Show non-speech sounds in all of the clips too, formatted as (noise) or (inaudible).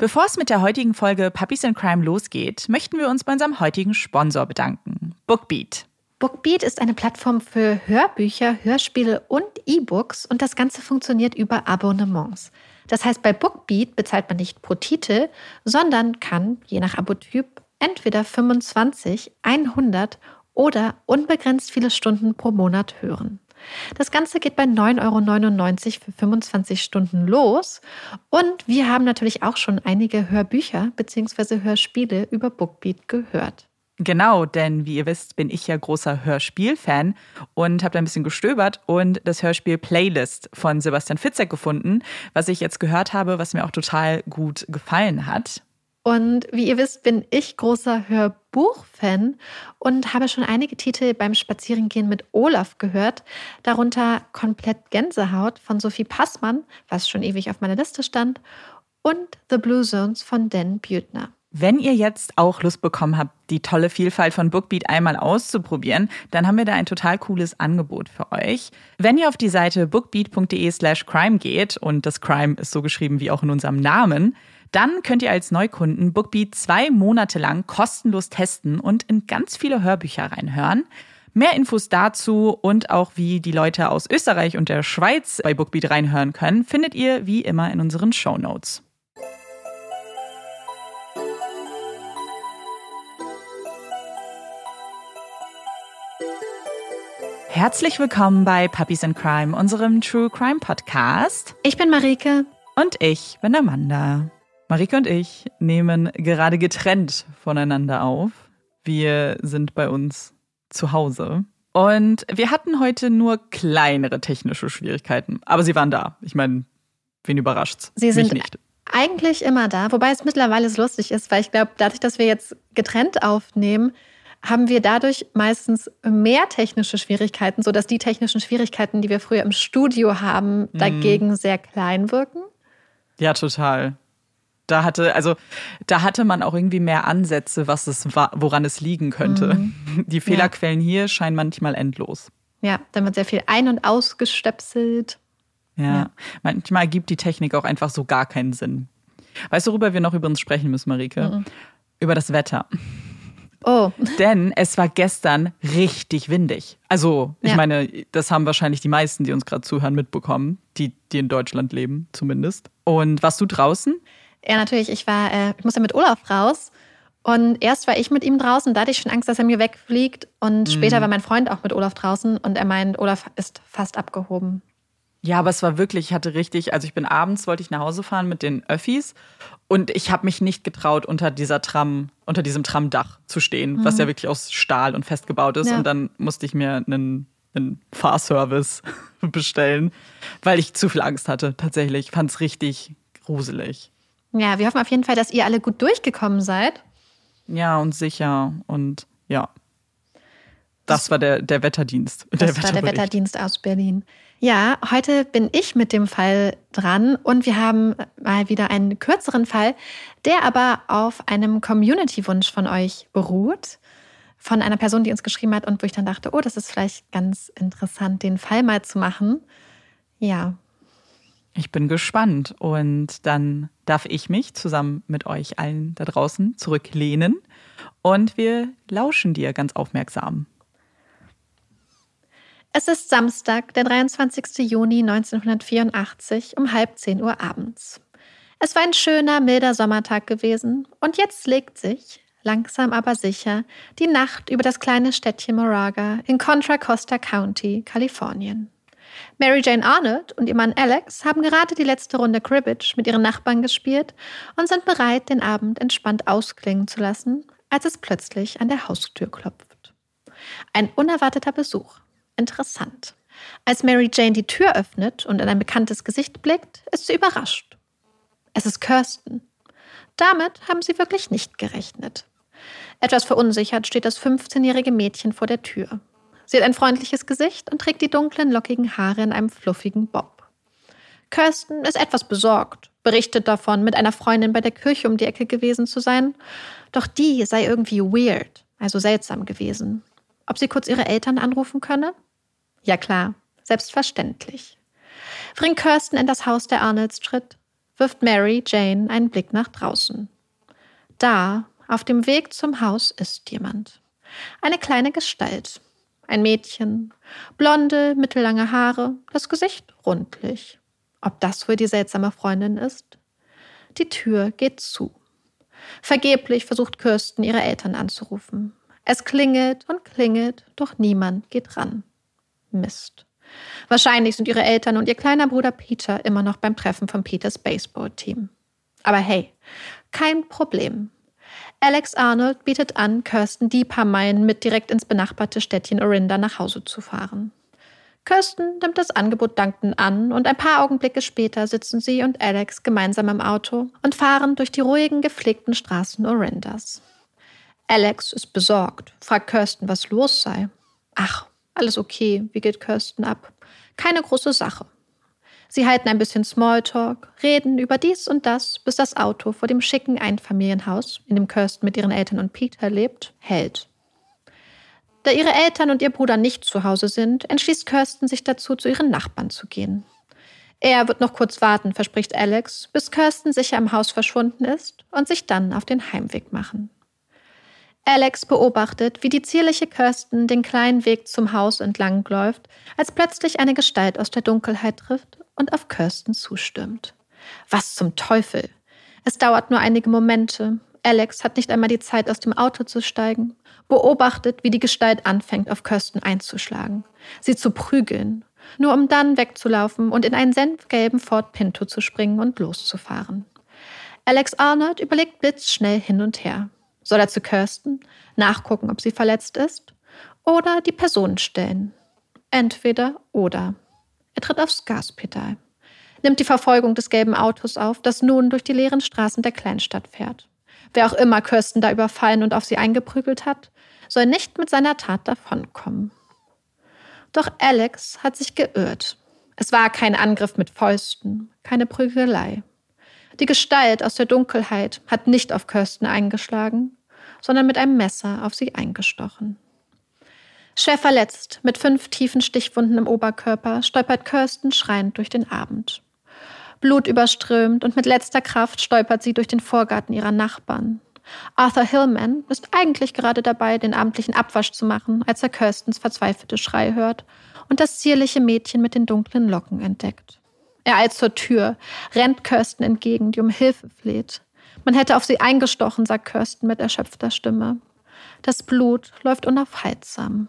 Bevor es mit der heutigen Folge Puppies in Crime losgeht, möchten wir uns bei unserem heutigen Sponsor bedanken, Bookbeat. Bookbeat ist eine Plattform für Hörbücher, Hörspiele und E-Books und das Ganze funktioniert über Abonnements. Das heißt, bei Bookbeat bezahlt man nicht pro Titel, sondern kann, je nach Abotyp, entweder 25, 100 oder unbegrenzt viele Stunden pro Monat hören. Das Ganze geht bei 9,99 Euro für 25 Stunden los. Und wir haben natürlich auch schon einige Hörbücher bzw. Hörspiele über Bookbeat gehört. Genau, denn wie ihr wisst, bin ich ja großer Hörspiel-Fan und habe da ein bisschen gestöbert und das Hörspiel Playlist von Sebastian Fitzek gefunden, was ich jetzt gehört habe, was mir auch total gut gefallen hat. Und wie ihr wisst, bin ich großer Hörbuch-Fan und habe schon einige Titel beim Spazierengehen mit Olaf gehört, darunter Komplett Gänsehaut von Sophie Passmann, was schon ewig auf meiner Liste stand, und The Blue Zones von Dan Büttner. Wenn ihr jetzt auch Lust bekommen habt, die tolle Vielfalt von Bookbeat einmal auszuprobieren, dann haben wir da ein total cooles Angebot für euch. Wenn ihr auf die Seite bookbeat.de slash crime geht, und das Crime ist so geschrieben wie auch in unserem Namen, dann könnt ihr als Neukunden Bookbeat zwei Monate lang kostenlos testen und in ganz viele Hörbücher reinhören. Mehr Infos dazu und auch wie die Leute aus Österreich und der Schweiz bei Bookbeat reinhören können, findet ihr wie immer in unseren Show Notes. Herzlich willkommen bei Puppies in Crime, unserem True Crime Podcast. Ich bin Marike. Und ich bin Amanda. Marike und ich nehmen gerade getrennt voneinander auf. Wir sind bei uns zu Hause. Und wir hatten heute nur kleinere technische Schwierigkeiten. Aber sie waren da. Ich meine, wen überrascht's? Sie sind nicht. eigentlich immer da. Wobei es mittlerweile so lustig ist, weil ich glaube, dadurch, dass wir jetzt getrennt aufnehmen, haben wir dadurch meistens mehr technische Schwierigkeiten, sodass die technischen Schwierigkeiten, die wir früher im Studio haben, mhm. dagegen sehr klein wirken. Ja, total da hatte, also da hatte man auch irgendwie mehr Ansätze, was es war, woran es liegen könnte. Mhm. (laughs) Die Fehlerquellen ja. hier scheinen manchmal endlos. Ja, dann wird sehr viel ein- und ausgestöpselt. Ja. ja, manchmal gibt die Technik auch einfach so gar keinen Sinn. Weißt du, worüber wir noch über uns sprechen müssen, Marike? Mhm. Über das Wetter. Oh. (laughs) Denn es war gestern richtig windig. Also, ich ja. meine, das haben wahrscheinlich die meisten, die uns gerade zuhören, mitbekommen, die, die in Deutschland leben, zumindest. Und warst du draußen? Ja, natürlich. Ich war, äh, ich musste mit Olaf raus. Und erst war ich mit ihm draußen, da hatte ich schon Angst, dass er mir wegfliegt. Und mhm. später war mein Freund auch mit Olaf draußen und er meint, Olaf ist fast abgehoben. Ja, aber es war wirklich, ich hatte richtig, also ich bin abends, wollte ich nach Hause fahren mit den Öffis und ich habe mich nicht getraut, unter dieser Tram, unter diesem Tramdach zu stehen, mhm. was ja wirklich aus Stahl und festgebaut ist. Ja. Und dann musste ich mir einen, einen Fahrservice (laughs) bestellen, weil ich zu viel Angst hatte, tatsächlich. Ich fand es richtig gruselig. Ja, wir hoffen auf jeden Fall, dass ihr alle gut durchgekommen seid. Ja, und sicher. Und ja. Das war der, der Wetterdienst. Das der war der Wetterdienst aus Berlin. Ja, heute bin ich mit dem Fall dran und wir haben mal wieder einen kürzeren Fall, der aber auf einem Community-Wunsch von euch beruht. Von einer Person, die uns geschrieben hat und wo ich dann dachte, oh, das ist vielleicht ganz interessant, den Fall mal zu machen. Ja, ich bin gespannt und dann darf ich mich zusammen mit euch allen da draußen zurücklehnen und wir lauschen dir ganz aufmerksam. Es ist Samstag, der 23. Juni 1984 um halb zehn Uhr abends. Es war ein schöner, milder Sommertag gewesen und jetzt legt sich, langsam aber sicher, die Nacht über das kleine Städtchen Moraga in Contra Costa County, Kalifornien. Mary Jane Arnold und ihr Mann Alex haben gerade die letzte Runde Cribbage mit ihren Nachbarn gespielt und sind bereit, den Abend entspannt ausklingen zu lassen, als es plötzlich an der Haustür klopft. Ein unerwarteter Besuch. Interessant. Als Mary Jane die Tür öffnet und in ein bekanntes Gesicht blickt, ist sie überrascht. Es ist Kirsten. Damit haben sie wirklich nicht gerechnet. Etwas verunsichert steht das 15-jährige Mädchen vor der Tür. Sie hat ein freundliches Gesicht und trägt die dunklen, lockigen Haare in einem fluffigen Bob. Kirsten ist etwas besorgt, berichtet davon, mit einer Freundin bei der Kirche um die Ecke gewesen zu sein. Doch die sei irgendwie weird, also seltsam gewesen. Ob sie kurz ihre Eltern anrufen könne? Ja klar, selbstverständlich. Bringt Kirsten in das Haus der Arnolds tritt, wirft Mary Jane einen Blick nach draußen. Da, auf dem Weg zum Haus, ist jemand. Eine kleine Gestalt. Ein Mädchen. Blonde, mittellange Haare, das Gesicht rundlich. Ob das wohl die seltsame Freundin ist? Die Tür geht zu. Vergeblich versucht Kirsten, ihre Eltern anzurufen. Es klingelt und klingelt, doch niemand geht ran. Mist. Wahrscheinlich sind ihre Eltern und ihr kleiner Bruder Peter immer noch beim Treffen von Peters Baseball-Team. Aber hey, kein Problem. Alex Arnold bietet an, Kirsten die paar Meilen mit direkt ins benachbarte Städtchen Orinda nach Hause zu fahren. Kirsten nimmt das Angebot dankend an und ein paar Augenblicke später sitzen sie und Alex gemeinsam im Auto und fahren durch die ruhigen, gepflegten Straßen Orindas. Alex ist besorgt, fragt Kirsten, was los sei. Ach, alles okay, wie geht Kirsten ab? Keine große Sache. Sie halten ein bisschen Smalltalk, reden über dies und das, bis das Auto vor dem schicken Einfamilienhaus, in dem Kirsten mit ihren Eltern und Peter lebt, hält. Da ihre Eltern und ihr Bruder nicht zu Hause sind, entschließt Kirsten sich dazu, zu ihren Nachbarn zu gehen. Er wird noch kurz warten, verspricht Alex, bis Kirsten sicher im Haus verschwunden ist und sich dann auf den Heimweg machen. Alex beobachtet, wie die zierliche Kirsten den kleinen Weg zum Haus entlang läuft, als plötzlich eine Gestalt aus der Dunkelheit trifft und auf Kirsten zustimmt. Was zum Teufel? Es dauert nur einige Momente. Alex hat nicht einmal die Zeit, aus dem Auto zu steigen, beobachtet, wie die Gestalt anfängt, auf Kirsten einzuschlagen, sie zu prügeln, nur um dann wegzulaufen und in einen senfgelben Ford Pinto zu springen und loszufahren. Alex Arnold überlegt blitzschnell hin und her. Soll er zu Kirsten, nachgucken, ob sie verletzt ist, oder die Person stellen? Entweder oder. Er tritt aufs Gaspedal, nimmt die Verfolgung des gelben Autos auf, das nun durch die leeren Straßen der Kleinstadt fährt. Wer auch immer Kirsten da überfallen und auf sie eingeprügelt hat, soll nicht mit seiner Tat davonkommen. Doch Alex hat sich geirrt. Es war kein Angriff mit Fäusten, keine Prügelei. Die Gestalt aus der Dunkelheit hat nicht auf Kirsten eingeschlagen, sondern mit einem Messer auf sie eingestochen. Schwer verletzt, mit fünf tiefen Stichwunden im Oberkörper, stolpert Kirsten schreiend durch den Abend. Blut überströmt und mit letzter Kraft stolpert sie durch den Vorgarten ihrer Nachbarn. Arthur Hillman ist eigentlich gerade dabei, den abendlichen Abwasch zu machen, als er Kirstens verzweifelte Schrei hört und das zierliche Mädchen mit den dunklen Locken entdeckt. Er eilt zur Tür, rennt Kirsten entgegen, die um Hilfe fleht. Man hätte auf sie eingestochen, sagt Kirsten mit erschöpfter Stimme. Das Blut läuft unaufhaltsam.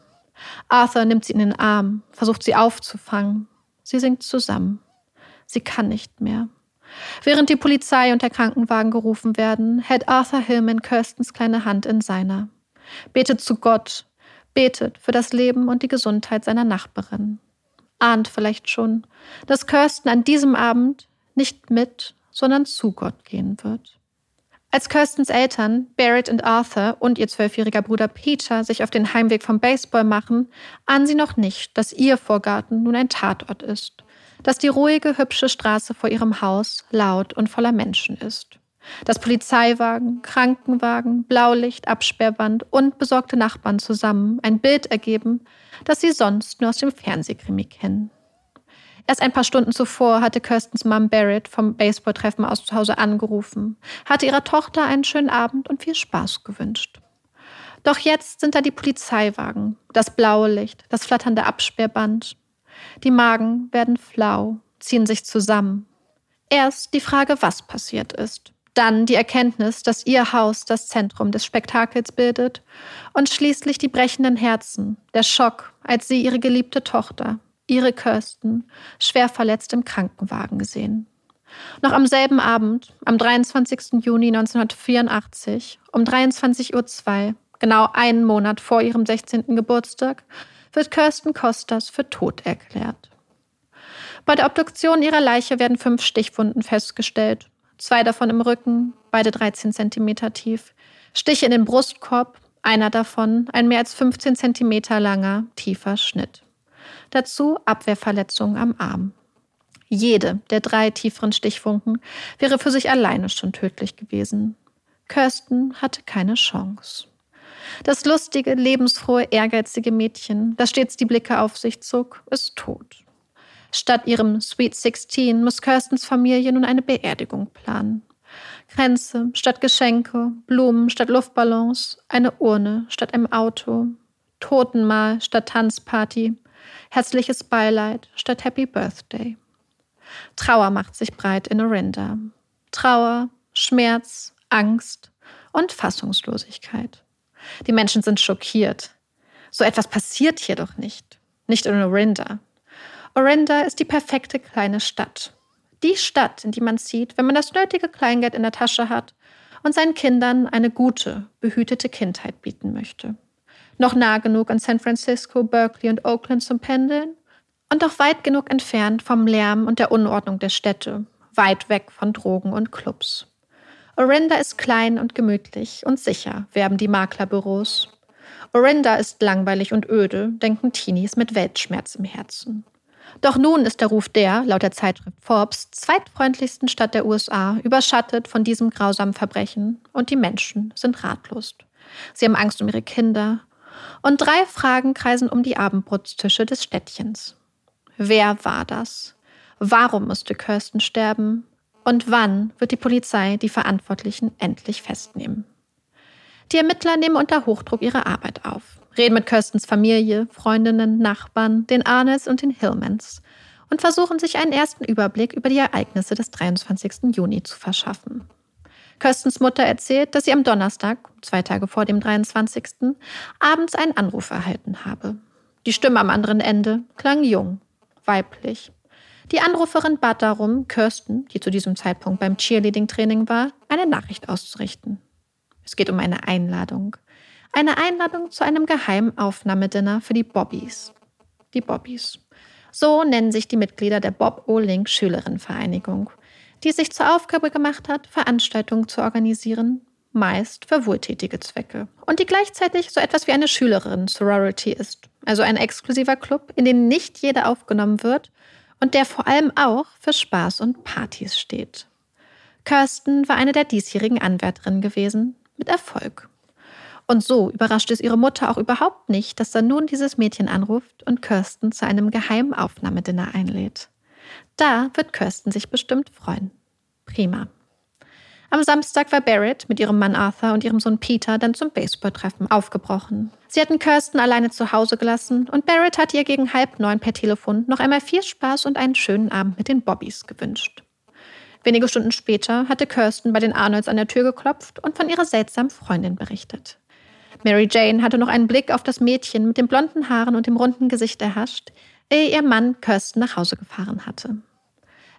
Arthur nimmt sie in den Arm, versucht sie aufzufangen. Sie sinkt zusammen. Sie kann nicht mehr. Während die Polizei und der Krankenwagen gerufen werden, hält Arthur Hillman Kirstens kleine Hand in seiner. Betet zu Gott, betet für das Leben und die Gesundheit seiner Nachbarin ahnt vielleicht schon, dass Kirsten an diesem Abend nicht mit, sondern zu Gott gehen wird. Als Kirstens Eltern, Barrett und Arthur und ihr zwölfjähriger Bruder Peter sich auf den Heimweg vom Baseball machen, ahnen sie noch nicht, dass ihr Vorgarten nun ein Tatort ist, dass die ruhige, hübsche Straße vor ihrem Haus laut und voller Menschen ist. Dass Polizeiwagen, Krankenwagen, Blaulicht, Absperrband und besorgte Nachbarn zusammen ein Bild ergeben, das sie sonst nur aus dem Fernsehkrimi kennen. Erst ein paar Stunden zuvor hatte Kirstens Mom Barrett vom Baseballtreffen aus zu Hause angerufen, hatte ihrer Tochter einen schönen Abend und viel Spaß gewünscht. Doch jetzt sind da die Polizeiwagen, das blaue Licht, das flatternde Absperrband. Die Magen werden flau, ziehen sich zusammen. Erst die Frage, was passiert ist. Dann die Erkenntnis, dass ihr Haus das Zentrum des Spektakels bildet. Und schließlich die brechenden Herzen, der Schock, als sie ihre geliebte Tochter, ihre Kirsten, schwer verletzt im Krankenwagen gesehen. Noch am selben Abend, am 23. Juni 1984, um 23.02 Uhr, genau einen Monat vor ihrem 16. Geburtstag, wird Kirsten Kostas für tot erklärt. Bei der Obduktion ihrer Leiche werden fünf Stichwunden festgestellt zwei davon im Rücken, beide 13 Zentimeter tief, Stiche in den Brustkorb, einer davon ein mehr als 15 Zentimeter langer, tiefer Schnitt. Dazu Abwehrverletzungen am Arm. Jede der drei tieferen Stichfunken wäre für sich alleine schon tödlich gewesen. Kirsten hatte keine Chance. Das lustige, lebensfrohe, ehrgeizige Mädchen, das stets die Blicke auf sich zog, ist tot. Statt ihrem Sweet 16 muss Kirstens Familie nun eine Beerdigung planen. Kränze statt Geschenke, Blumen statt Luftballons, eine Urne statt einem Auto, Totenmahl statt Tanzparty, herzliches Beileid statt Happy Birthday. Trauer macht sich breit in Orinda. Trauer, Schmerz, Angst und Fassungslosigkeit. Die Menschen sind schockiert. So etwas passiert hier doch nicht. Nicht in Orinda. Orinda ist die perfekte kleine Stadt. Die Stadt, in die man zieht, wenn man das nötige Kleingeld in der Tasche hat und seinen Kindern eine gute, behütete Kindheit bieten möchte. Noch nah genug an San Francisco, Berkeley und Oakland zum Pendeln und auch weit genug entfernt vom Lärm und der Unordnung der Städte, weit weg von Drogen und Clubs. Orinda ist klein und gemütlich und sicher, werben die Maklerbüros. Orinda ist langweilig und öde, denken Teenies mit Weltschmerz im Herzen. Doch nun ist der Ruf der, laut der Zeitschrift Forbes, zweitfreundlichsten Stadt der USA überschattet von diesem grausamen Verbrechen und die Menschen sind ratlos. Sie haben Angst um ihre Kinder. Und drei Fragen kreisen um die Abendbrotstische des Städtchens. Wer war das? Warum musste Kirsten sterben? Und wann wird die Polizei die Verantwortlichen endlich festnehmen? Die Ermittler nehmen unter Hochdruck ihre Arbeit auf reden mit Kirstens Familie, Freundinnen, Nachbarn, den Arnes und den Hillmans und versuchen sich einen ersten Überblick über die Ereignisse des 23. Juni zu verschaffen. Kirstens Mutter erzählt, dass sie am Donnerstag, zwei Tage vor dem 23., abends einen Anruf erhalten habe. Die Stimme am anderen Ende klang jung, weiblich. Die Anruferin bat darum, Kirsten, die zu diesem Zeitpunkt beim Cheerleading-Training war, eine Nachricht auszurichten. Es geht um eine Einladung eine Einladung zu einem geheimen Aufnahmedinner für die Bobbys. Die Bobbys. So nennen sich die Mitglieder der Bob O. Link Schülerinnenvereinigung, die sich zur Aufgabe gemacht hat, Veranstaltungen zu organisieren, meist für wohltätige Zwecke. Und die gleichzeitig so etwas wie eine Schülerinnen-Sorority ist, also ein exklusiver Club, in den nicht jeder aufgenommen wird und der vor allem auch für Spaß und Partys steht. Kirsten war eine der diesjährigen Anwärterinnen gewesen, mit Erfolg. Und so überrascht es ihre Mutter auch überhaupt nicht, dass dann nun dieses Mädchen anruft und Kirsten zu einem geheimen Aufnahmedinner einlädt. Da wird Kirsten sich bestimmt freuen. Prima. Am Samstag war Barrett mit ihrem Mann Arthur und ihrem Sohn Peter dann zum Baseballtreffen aufgebrochen. Sie hatten Kirsten alleine zu Hause gelassen und Barrett hat ihr gegen halb neun per Telefon noch einmal viel Spaß und einen schönen Abend mit den Bobbys gewünscht. Wenige Stunden später hatte Kirsten bei den Arnolds an der Tür geklopft und von ihrer seltsamen Freundin berichtet. Mary Jane hatte noch einen Blick auf das Mädchen mit den blonden Haaren und dem runden Gesicht erhascht, ehe ihr Mann Kirsten nach Hause gefahren hatte.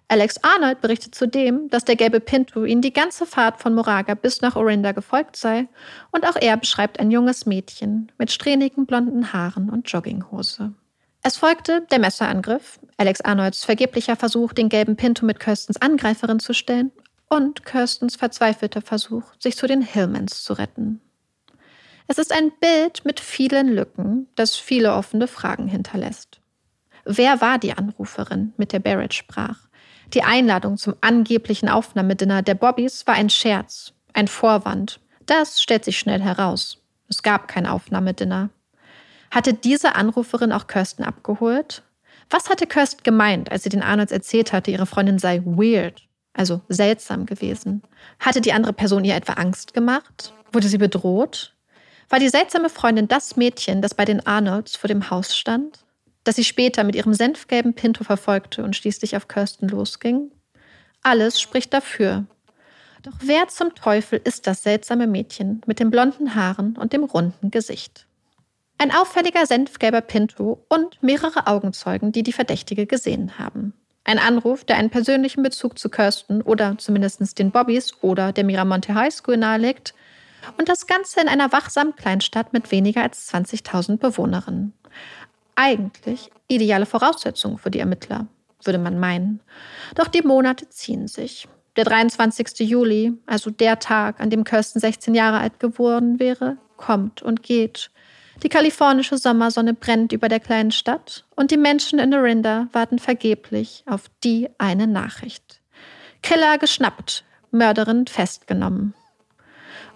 Alex Arnold berichtet zudem, dass der gelbe Pinto ihnen die ganze Fahrt von Moraga bis nach Orinda gefolgt sei, und auch er beschreibt ein junges Mädchen mit strähnigen blonden Haaren und Jogginghose. Es folgte der Messerangriff, Alex Arnolds vergeblicher Versuch, den gelben Pinto mit Kirstens Angreiferin zu stellen, und Kirstens verzweifelter Versuch, sich zu den Hillmans zu retten. Es ist ein Bild mit vielen Lücken, das viele offene Fragen hinterlässt. Wer war die Anruferin, mit der Barrett sprach? Die Einladung zum angeblichen Aufnahmedinner der Bobbys war ein Scherz, ein Vorwand. Das stellt sich schnell heraus. Es gab kein Aufnahmedinner. Hatte diese Anruferin auch Kirsten abgeholt? Was hatte Kirsten gemeint, als sie den Arnolds erzählt hatte, ihre Freundin sei weird, also seltsam gewesen? Hatte die andere Person ihr etwa Angst gemacht? Wurde sie bedroht? War die seltsame Freundin das Mädchen, das bei den Arnolds vor dem Haus stand? Das sie später mit ihrem senfgelben Pinto verfolgte und schließlich auf Kirsten losging? Alles spricht dafür. Doch wer zum Teufel ist das seltsame Mädchen mit den blonden Haaren und dem runden Gesicht? Ein auffälliger senfgelber Pinto und mehrere Augenzeugen, die die Verdächtige gesehen haben. Ein Anruf, der einen persönlichen Bezug zu Kirsten oder zumindest den Bobbys oder der Miramonte High School nahelegt, und das Ganze in einer wachsamen Kleinstadt mit weniger als 20.000 Bewohnerinnen. Eigentlich ideale Voraussetzungen für die Ermittler, würde man meinen. Doch die Monate ziehen sich. Der 23. Juli, also der Tag, an dem Kirsten 16 Jahre alt geworden wäre, kommt und geht. Die kalifornische Sommersonne brennt über der kleinen Stadt und die Menschen in Orinda warten vergeblich auf die eine Nachricht. Killer geschnappt, Mörderin festgenommen.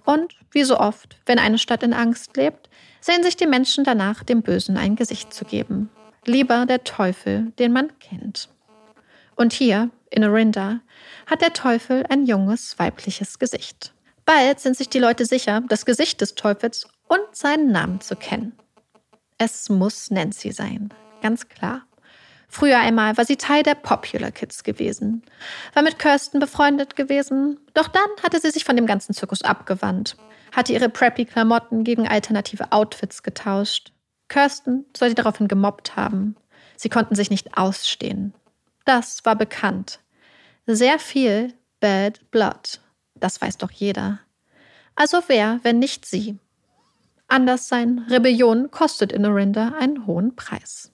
Und, wie so oft, wenn eine Stadt in Angst lebt, sehen sich die Menschen danach, dem Bösen ein Gesicht zu geben. lieber der Teufel, den man kennt. Und hier, in Orinda, hat der Teufel ein junges weibliches Gesicht. Bald sind sich die Leute sicher, das Gesicht des Teufels und seinen Namen zu kennen. Es muss Nancy sein, ganz klar. Früher einmal war sie Teil der Popular Kids gewesen, war mit Kirsten befreundet gewesen, doch dann hatte sie sich von dem ganzen Zirkus abgewandt, hatte ihre preppy Klamotten gegen alternative Outfits getauscht. Kirsten soll sie daraufhin gemobbt haben. Sie konnten sich nicht ausstehen. Das war bekannt. Sehr viel Bad Blood. Das weiß doch jeder. Also wer, wenn nicht sie? Anders sein, Rebellion kostet in Orinda einen hohen Preis.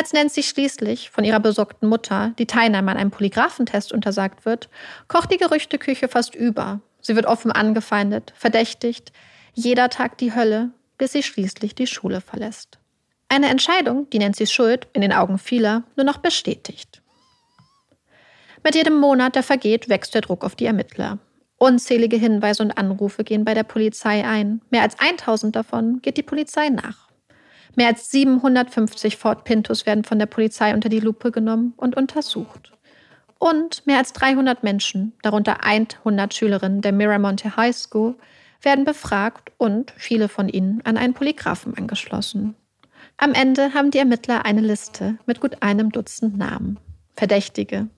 Als Nancy schließlich von ihrer besorgten Mutter die Teilnahme an einem Polygraphentest untersagt wird, kocht die Gerüchteküche fast über. Sie wird offen angefeindet, verdächtigt, jeder Tag die Hölle, bis sie schließlich die Schule verlässt. Eine Entscheidung, die Nancy's Schuld in den Augen vieler nur noch bestätigt. Mit jedem Monat, der vergeht, wächst der Druck auf die Ermittler. Unzählige Hinweise und Anrufe gehen bei der Polizei ein. Mehr als 1000 davon geht die Polizei nach. Mehr als 750 Ford Pintos werden von der Polizei unter die Lupe genommen und untersucht. Und mehr als 300 Menschen, darunter 100 Schülerinnen der Miramonte High School, werden befragt und viele von ihnen an einen Polygraphen angeschlossen. Am Ende haben die Ermittler eine Liste mit gut einem Dutzend Namen. Verdächtige.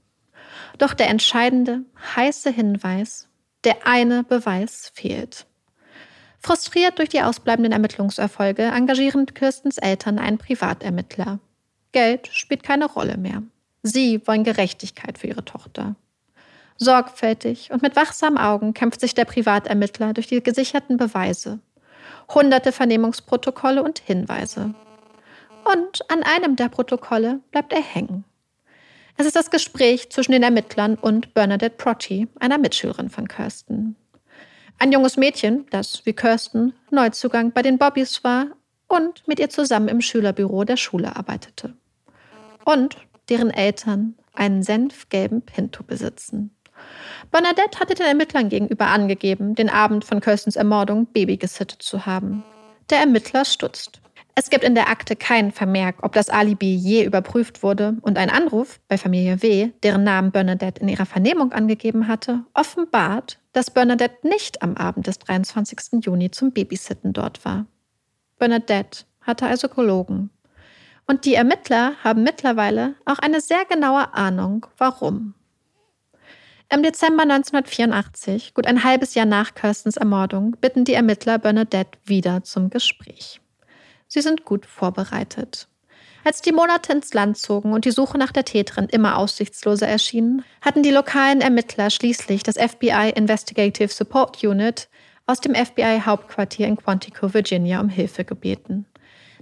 Doch der entscheidende, heiße Hinweis, der eine Beweis fehlt. Frustriert durch die ausbleibenden Ermittlungserfolge engagieren Kirstens Eltern einen Privatermittler. Geld spielt keine Rolle mehr. Sie wollen Gerechtigkeit für ihre Tochter. Sorgfältig und mit wachsamen Augen kämpft sich der Privatermittler durch die gesicherten Beweise. Hunderte Vernehmungsprotokolle und Hinweise. Und an einem der Protokolle bleibt er hängen. Es ist das Gespräch zwischen den Ermittlern und Bernadette Protty, einer Mitschülerin von Kirsten. Ein junges Mädchen, das wie Kirsten Neuzugang bei den Bobbys war und mit ihr zusammen im Schülerbüro der Schule arbeitete. Und deren Eltern einen senfgelben Pinto besitzen. Bernadette hatte den Ermittlern gegenüber angegeben, den Abend von Kirstens Ermordung Baby gesittet zu haben. Der Ermittler stutzt. Es gibt in der Akte keinen Vermerk, ob das Alibi je überprüft wurde und ein Anruf bei Familie W., deren Namen Bernadette in ihrer Vernehmung angegeben hatte, offenbart, dass Bernadette nicht am Abend des 23. Juni zum Babysitten dort war. Bernadette hatte also gelogen. Und die Ermittler haben mittlerweile auch eine sehr genaue Ahnung, warum. Im Dezember 1984, gut ein halbes Jahr nach Kirstens Ermordung, bitten die Ermittler Bernadette wieder zum Gespräch. Sie sind gut vorbereitet. Als die Monate ins Land zogen und die Suche nach der Täterin immer aussichtsloser erschien, hatten die lokalen Ermittler schließlich das FBI Investigative Support Unit aus dem FBI-Hauptquartier in Quantico, Virginia, um Hilfe gebeten.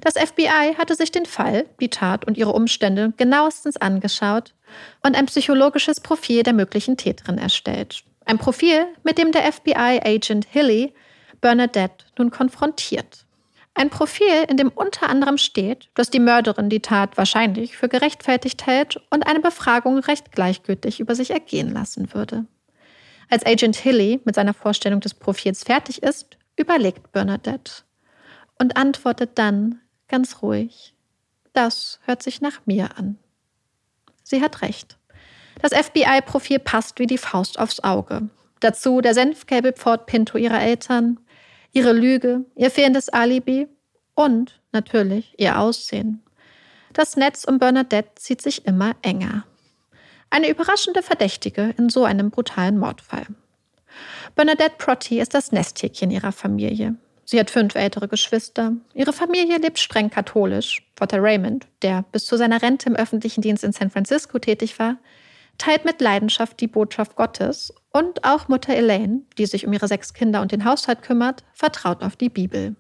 Das FBI hatte sich den Fall, die Tat und ihre Umstände genauestens angeschaut und ein psychologisches Profil der möglichen Täterin erstellt. Ein Profil, mit dem der FBI-Agent Hilly Bernadette nun konfrontiert. Ein Profil, in dem unter anderem steht, dass die Mörderin die Tat wahrscheinlich für gerechtfertigt hält und eine Befragung recht gleichgültig über sich ergehen lassen würde. Als Agent Hilly mit seiner Vorstellung des Profils fertig ist, überlegt Bernadette und antwortet dann ganz ruhig, das hört sich nach mir an. Sie hat recht. Das FBI-Profil passt wie die Faust aufs Auge. Dazu der senfgelbe Ford Pinto ihrer Eltern, ihre Lüge, ihr fehlendes Alibi und natürlich ihr Aussehen. Das Netz um Bernadette zieht sich immer enger. Eine überraschende Verdächtige in so einem brutalen Mordfall. Bernadette Protty ist das Nesthäkchen ihrer Familie. Sie hat fünf ältere Geschwister. Ihre Familie lebt streng katholisch. Vater Raymond, der bis zu seiner Rente im öffentlichen Dienst in San Francisco tätig war, teilt mit Leidenschaft die Botschaft Gottes und auch Mutter Elaine, die sich um ihre sechs Kinder und den Haushalt kümmert, vertraut auf die Bibel.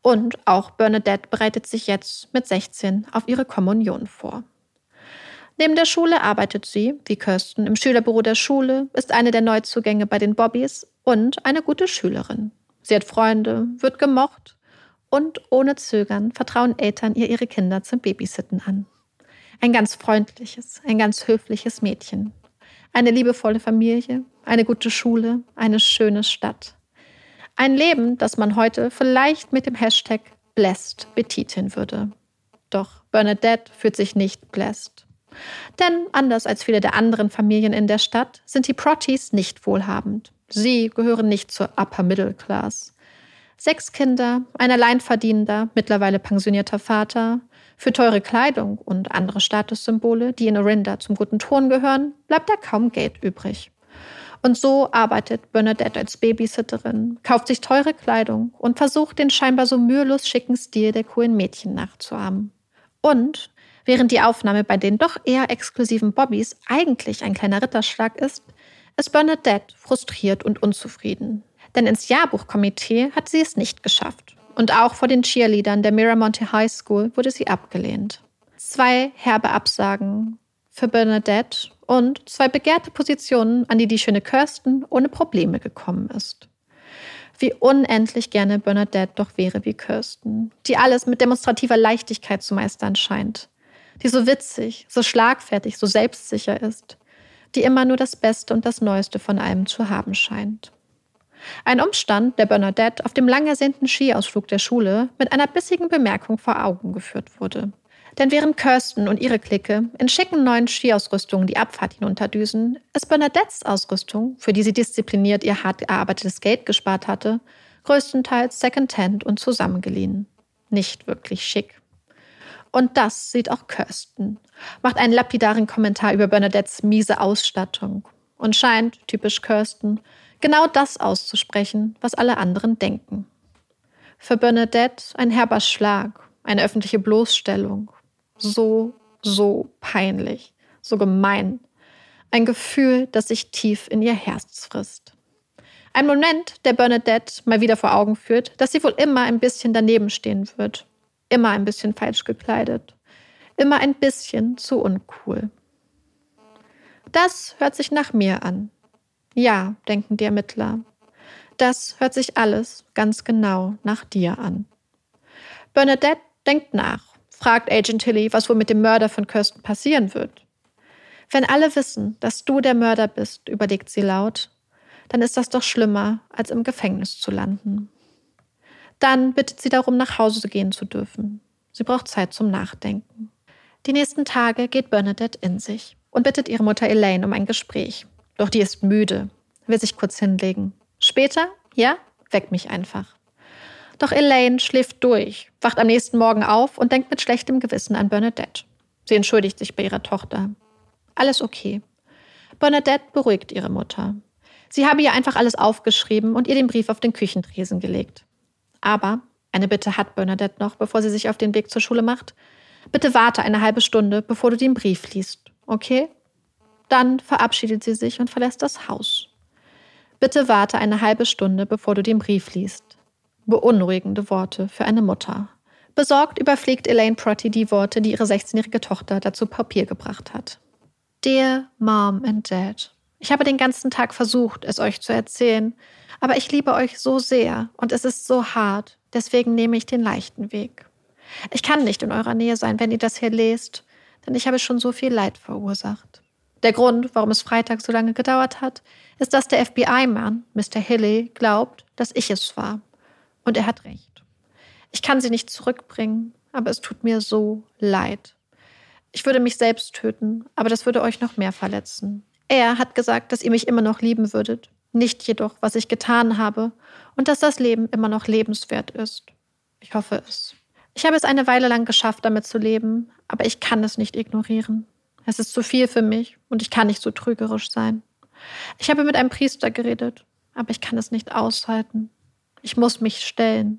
Und auch Bernadette bereitet sich jetzt mit 16 auf ihre Kommunion vor. Neben der Schule arbeitet sie, wie Kirsten, im Schülerbüro der Schule, ist eine der Neuzugänge bei den Bobbys und eine gute Schülerin. Sie hat Freunde, wird gemocht und ohne Zögern vertrauen Eltern ihr ihre Kinder zum Babysitten an. Ein ganz freundliches, ein ganz höfliches Mädchen. Eine liebevolle Familie, eine gute Schule, eine schöne Stadt. Ein Leben, das man heute vielleicht mit dem Hashtag blessed betiteln würde. Doch Bernadette fühlt sich nicht bläst. Denn anders als viele der anderen Familien in der Stadt sind die Protties nicht wohlhabend. Sie gehören nicht zur Upper Middle Class. Sechs Kinder, ein alleinverdienender, mittlerweile pensionierter Vater. Für teure Kleidung und andere Statussymbole, die in Orinda zum guten Ton gehören, bleibt da kaum Geld übrig. Und so arbeitet Bernadette als Babysitterin, kauft sich teure Kleidung und versucht, den scheinbar so mühelos schicken Stil der coolen Mädchen nachzuahmen. Und während die Aufnahme bei den doch eher exklusiven Bobbys eigentlich ein kleiner Ritterschlag ist, ist Bernadette frustriert und unzufrieden. Denn ins Jahrbuchkomitee hat sie es nicht geschafft. Und auch vor den Cheerleadern der Miramonte High School wurde sie abgelehnt. Zwei herbe Absagen für Bernadette und zwei begehrte Positionen, an die die schöne Kirsten ohne Probleme gekommen ist. Wie unendlich gerne Bernadette doch wäre wie Kirsten, die alles mit demonstrativer Leichtigkeit zu meistern scheint, die so witzig, so schlagfertig, so selbstsicher ist, die immer nur das Beste und das Neueste von allem zu haben scheint. Ein Umstand, der Bernadette auf dem lang ersehnten Skiausflug der Schule mit einer bissigen Bemerkung vor Augen geführt wurde. Denn während Kirsten und ihre Clique in schicken neuen Skiausrüstungen die Abfahrt hinunterdüsen, ist Bernadettes Ausrüstung, für die sie diszipliniert ihr hart erarbeitetes Geld gespart hatte, größtenteils Secondhand und zusammengeliehen. Nicht wirklich schick. Und das sieht auch Kirsten, macht einen lapidaren Kommentar über Bernadettes miese Ausstattung und scheint, typisch Kirsten, genau das auszusprechen, was alle anderen denken. Für Bernadette ein herber Schlag, eine öffentliche Bloßstellung. So, so peinlich, so gemein. Ein Gefühl, das sich tief in ihr Herz frisst. Ein Moment, der Bernadette mal wieder vor Augen führt, dass sie wohl immer ein bisschen daneben stehen wird. Immer ein bisschen falsch gekleidet. Immer ein bisschen zu uncool. Das hört sich nach mir an. Ja, denken die Ermittler. Das hört sich alles ganz genau nach dir an. Bernadette denkt nach, fragt Agent Tilly, was wohl mit dem Mörder von Kirsten passieren wird. Wenn alle wissen, dass du der Mörder bist, überlegt sie laut, dann ist das doch schlimmer, als im Gefängnis zu landen. Dann bittet sie darum, nach Hause gehen zu dürfen. Sie braucht Zeit zum Nachdenken. Die nächsten Tage geht Bernadette in sich und bittet ihre Mutter Elaine um ein Gespräch. Doch die ist müde, will sich kurz hinlegen. Später, ja, weck mich einfach. Doch Elaine schläft durch, wacht am nächsten Morgen auf und denkt mit schlechtem Gewissen an Bernadette. Sie entschuldigt sich bei ihrer Tochter. Alles okay. Bernadette beruhigt ihre Mutter. Sie habe ihr einfach alles aufgeschrieben und ihr den Brief auf den Küchentresen gelegt. Aber eine Bitte hat Bernadette noch, bevor sie sich auf den Weg zur Schule macht. Bitte warte eine halbe Stunde, bevor du den Brief liest, okay? Dann verabschiedet sie sich und verlässt das Haus. Bitte warte eine halbe Stunde, bevor du den Brief liest. Beunruhigende Worte für eine Mutter. Besorgt überfliegt Elaine Protty die Worte, die ihre 16-jährige Tochter dazu Papier gebracht hat. Dear Mom and Dad, ich habe den ganzen Tag versucht, es euch zu erzählen, aber ich liebe euch so sehr und es ist so hart, deswegen nehme ich den leichten Weg. Ich kann nicht in eurer Nähe sein, wenn ihr das hier lest, denn ich habe schon so viel Leid verursacht. Der Grund, warum es Freitag so lange gedauert hat, ist, dass der FBI-Mann, Mr. Hilly, glaubt, dass ich es war. Und er hat recht. Ich kann sie nicht zurückbringen, aber es tut mir so leid. Ich würde mich selbst töten, aber das würde euch noch mehr verletzen. Er hat gesagt, dass ihr mich immer noch lieben würdet, nicht jedoch, was ich getan habe und dass das Leben immer noch lebenswert ist. Ich hoffe es. Ich habe es eine Weile lang geschafft, damit zu leben, aber ich kann es nicht ignorieren. Es ist zu viel für mich und ich kann nicht so trügerisch sein. Ich habe mit einem Priester geredet, aber ich kann es nicht aushalten. Ich muss mich stellen.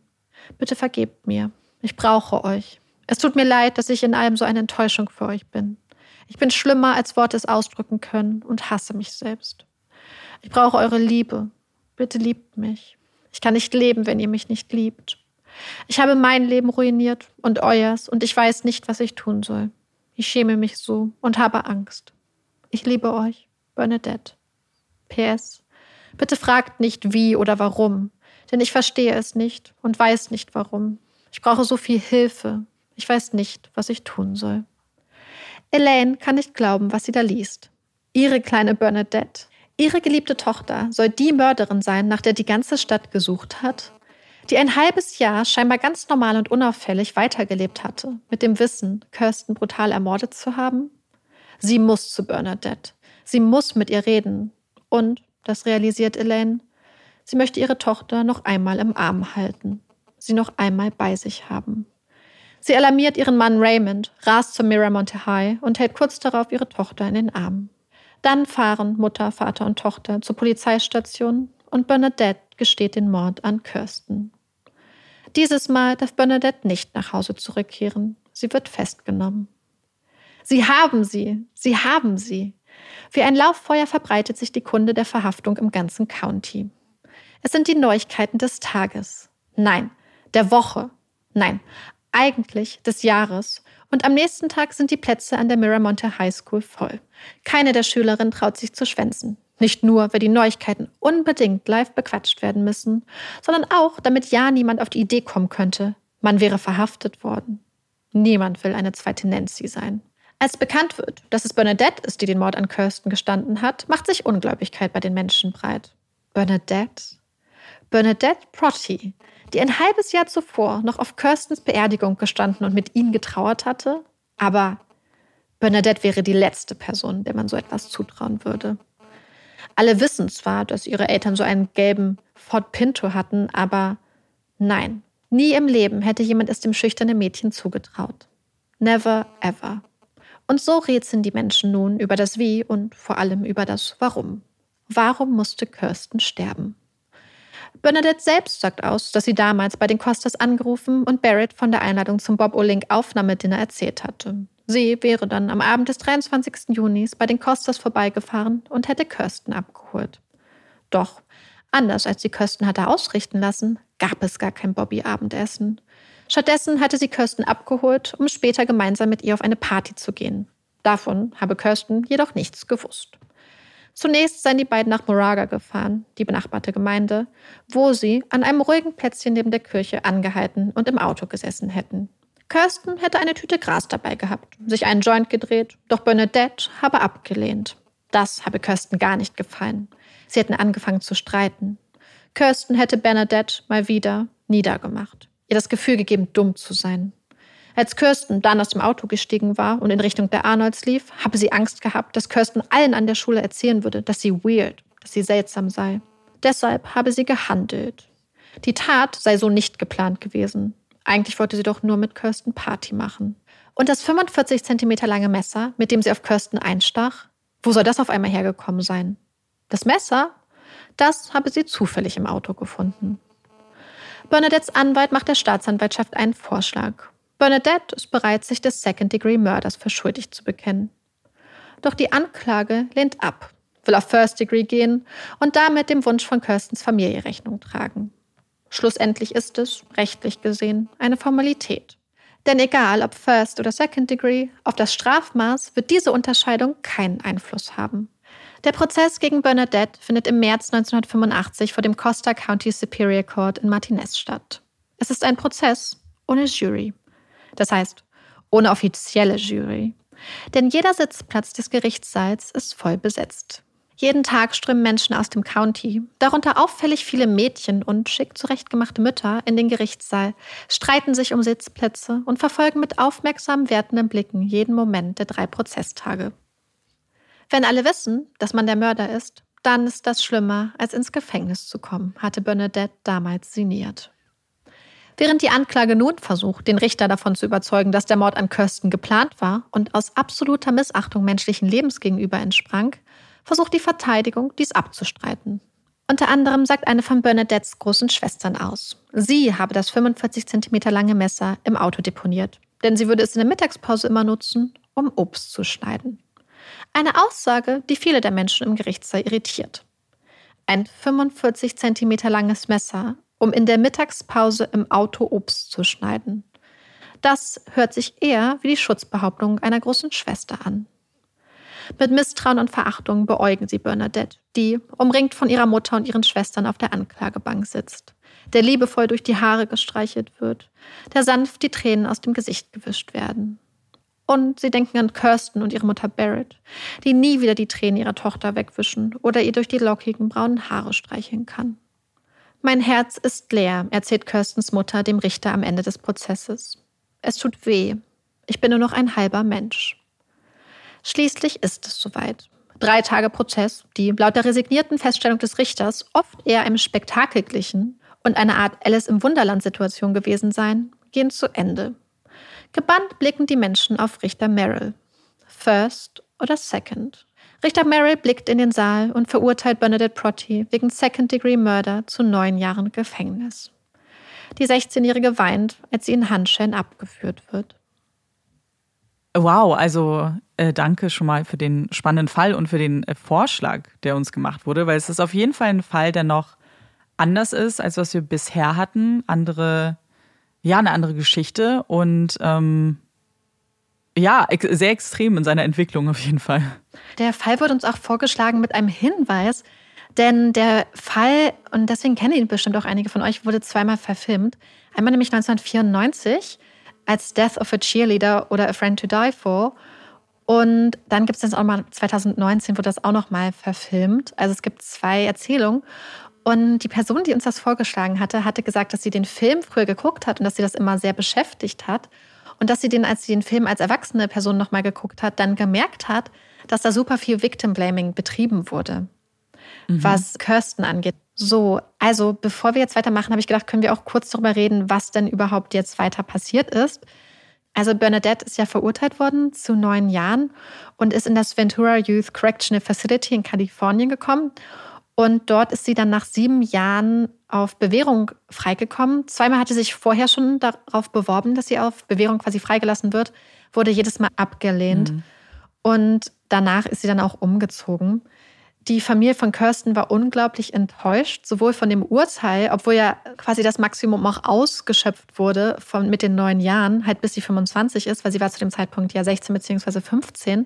Bitte vergebt mir. Ich brauche euch. Es tut mir leid, dass ich in allem so eine Enttäuschung für euch bin. Ich bin schlimmer, als Worte es ausdrücken können und hasse mich selbst. Ich brauche eure Liebe. Bitte liebt mich. Ich kann nicht leben, wenn ihr mich nicht liebt. Ich habe mein Leben ruiniert und euers und ich weiß nicht, was ich tun soll. Ich schäme mich so und habe Angst. Ich liebe euch, Bernadette. PS. Bitte fragt nicht wie oder warum. Denn ich verstehe es nicht und weiß nicht warum. Ich brauche so viel Hilfe. Ich weiß nicht, was ich tun soll. Elaine kann nicht glauben, was sie da liest. Ihre kleine Bernadette. Ihre geliebte Tochter soll die Mörderin sein, nach der die ganze Stadt gesucht hat. Die ein halbes Jahr scheinbar ganz normal und unauffällig weitergelebt hatte, mit dem Wissen, Kirsten brutal ermordet zu haben? Sie muss zu Bernadette. Sie muss mit ihr reden. Und, das realisiert Elaine, sie möchte ihre Tochter noch einmal im Arm halten, sie noch einmal bei sich haben. Sie alarmiert ihren Mann Raymond, rast zum Miramonte High und hält kurz darauf ihre Tochter in den Arm. Dann fahren Mutter, Vater und Tochter zur Polizeistation und Bernadette gesteht den Mord an Kirsten. Dieses Mal darf Bernadette nicht nach Hause zurückkehren. Sie wird festgenommen. Sie haben sie, sie haben sie. Wie ein Lauffeuer verbreitet sich die Kunde der Verhaftung im ganzen County. Es sind die Neuigkeiten des Tages. Nein, der Woche. Nein, eigentlich des Jahres. Und am nächsten Tag sind die Plätze an der Miramonte High School voll. Keine der Schülerinnen traut sich zu schwänzen. Nicht nur, weil die Neuigkeiten unbedingt live bequatscht werden müssen, sondern auch, damit ja niemand auf die Idee kommen könnte, man wäre verhaftet worden. Niemand will eine zweite Nancy sein. Als bekannt wird, dass es Bernadette ist, die den Mord an Kirsten gestanden hat, macht sich Ungläubigkeit bei den Menschen breit. Bernadette? Bernadette Protty, die ein halbes Jahr zuvor noch auf Kirstens Beerdigung gestanden und mit ihnen getrauert hatte? Aber Bernadette wäre die letzte Person, der man so etwas zutrauen würde. Alle wissen zwar, dass ihre Eltern so einen gelben Ford Pinto hatten, aber nein, nie im Leben hätte jemand es dem schüchternen Mädchen zugetraut. Never ever. Und so rätseln die Menschen nun über das Wie und vor allem über das Warum. Warum musste Kirsten sterben? Bernadette selbst sagt aus, dass sie damals bei den Costas angerufen und Barrett von der Einladung zum Bob O'Link Aufnahmedinner erzählt hatte. Sie wäre dann am Abend des 23. Junis bei den Costas vorbeigefahren und hätte Kirsten abgeholt. Doch, anders als sie Kirsten hatte ausrichten lassen, gab es gar kein Bobby-Abendessen. Stattdessen hatte sie Kirsten abgeholt, um später gemeinsam mit ihr auf eine Party zu gehen. Davon habe Kirsten jedoch nichts gewusst. Zunächst seien die beiden nach Moraga gefahren, die benachbarte Gemeinde, wo sie an einem ruhigen Plätzchen neben der Kirche angehalten und im Auto gesessen hätten. Kirsten hätte eine Tüte Gras dabei gehabt, sich einen Joint gedreht, doch Bernadette habe abgelehnt. Das habe Kirsten gar nicht gefallen. Sie hätten angefangen zu streiten. Kirsten hätte Bernadette mal wieder niedergemacht, ihr das Gefühl gegeben, dumm zu sein. Als Kirsten dann aus dem Auto gestiegen war und in Richtung der Arnolds lief, habe sie Angst gehabt, dass Kirsten allen an der Schule erzählen würde, dass sie weird, dass sie seltsam sei. Deshalb habe sie gehandelt. Die Tat sei so nicht geplant gewesen. Eigentlich wollte sie doch nur mit Kirsten Party machen. Und das 45 Zentimeter lange Messer, mit dem sie auf Kirsten einstach, wo soll das auf einmal hergekommen sein? Das Messer? Das habe sie zufällig im Auto gefunden. Bernadettes Anwalt macht der Staatsanwaltschaft einen Vorschlag. Bernadette ist bereit, sich des Second-Degree-Mörders für schuldig zu bekennen. Doch die Anklage lehnt ab, will auf First Degree gehen und damit dem Wunsch von Kirstens Familie Rechnung tragen. Schlussendlich ist es, rechtlich gesehen, eine Formalität. Denn egal ob First oder Second Degree, auf das Strafmaß wird diese Unterscheidung keinen Einfluss haben. Der Prozess gegen Bernadette findet im März 1985 vor dem Costa County Superior Court in Martinez statt. Es ist ein Prozess ohne Jury. Das heißt, ohne offizielle Jury. Denn jeder Sitzplatz des Gerichtssaals ist voll besetzt. Jeden Tag strömen Menschen aus dem County, darunter auffällig viele Mädchen und schick zurechtgemachte Mütter, in den Gerichtssaal, streiten sich um Sitzplätze und verfolgen mit aufmerksam wertenden Blicken jeden Moment der drei Prozesstage. Wenn alle wissen, dass man der Mörder ist, dann ist das schlimmer, als ins Gefängnis zu kommen, hatte Bernadette damals sinniert. Während die Anklage nun versucht, den Richter davon zu überzeugen, dass der Mord an Kirsten geplant war und aus absoluter Missachtung menschlichen Lebens gegenüber entsprang, versucht die Verteidigung, dies abzustreiten. Unter anderem sagt eine von Bernadettes großen Schwestern aus. Sie habe das 45 cm lange Messer im Auto deponiert, denn sie würde es in der Mittagspause immer nutzen, um Obst zu schneiden. Eine Aussage, die viele der Menschen im Gerichtssaal irritiert. Ein 45 cm langes Messer, um in der Mittagspause im Auto Obst zu schneiden. Das hört sich eher wie die Schutzbehauptung einer großen Schwester an. Mit Misstrauen und Verachtung beäugen sie Bernadette, die, umringt von ihrer Mutter und ihren Schwestern, auf der Anklagebank sitzt, der liebevoll durch die Haare gestreichelt wird, der sanft die Tränen aus dem Gesicht gewischt werden. Und sie denken an Kirsten und ihre Mutter Barrett, die nie wieder die Tränen ihrer Tochter wegwischen oder ihr durch die lockigen braunen Haare streicheln kann. Mein Herz ist leer, erzählt Kirstens Mutter dem Richter am Ende des Prozesses. Es tut weh. Ich bin nur noch ein halber Mensch. Schließlich ist es soweit. Drei Tage Prozess, die laut der resignierten Feststellung des Richters oft eher einem Spektakel glichen und eine Art Alice im Wunderland-Situation gewesen seien, gehen zu Ende. Gebannt blicken die Menschen auf Richter Merrill. First oder Second? Richter Merrill blickt in den Saal und verurteilt Bernadette Protty wegen Second-Degree Murder zu neun Jahren Gefängnis. Die 16-Jährige weint, als sie in Handschellen abgeführt wird. Wow, also äh, danke schon mal für den spannenden Fall und für den äh, Vorschlag, der uns gemacht wurde, weil es ist auf jeden Fall ein Fall, der noch anders ist, als was wir bisher hatten. Andere, ja, eine andere Geschichte und ähm, ja, ex sehr extrem in seiner Entwicklung auf jeden Fall. Der Fall wird uns auch vorgeschlagen mit einem Hinweis, denn der Fall, und deswegen kennen ihn bestimmt auch einige von euch, wurde zweimal verfilmt. Einmal nämlich 1994 als Death of a Cheerleader oder A Friend to Die For. Und dann gibt es das auch mal 2019, wurde das auch noch mal verfilmt. Also es gibt zwei Erzählungen. Und die Person, die uns das vorgeschlagen hatte, hatte gesagt, dass sie den Film früher geguckt hat und dass sie das immer sehr beschäftigt hat. Und dass sie den, als sie den Film als erwachsene Person nochmal geguckt hat, dann gemerkt hat, dass da super viel Victim Blaming betrieben wurde, mhm. was Kirsten angeht. So, also bevor wir jetzt weitermachen, habe ich gedacht, können wir auch kurz darüber reden, was denn überhaupt jetzt weiter passiert ist. Also Bernadette ist ja verurteilt worden zu neun Jahren und ist in das Ventura Youth Correctional Facility in Kalifornien gekommen. Und dort ist sie dann nach sieben Jahren auf Bewährung freigekommen. Zweimal hatte sie sich vorher schon darauf beworben, dass sie auf Bewährung quasi freigelassen wird, wurde jedes Mal abgelehnt. Mhm. Und danach ist sie dann auch umgezogen. Die Familie von Kirsten war unglaublich enttäuscht, sowohl von dem Urteil, obwohl ja quasi das Maximum auch ausgeschöpft wurde von, mit den neun Jahren, halt bis sie 25 ist, weil sie war zu dem Zeitpunkt ja 16 bzw. 15.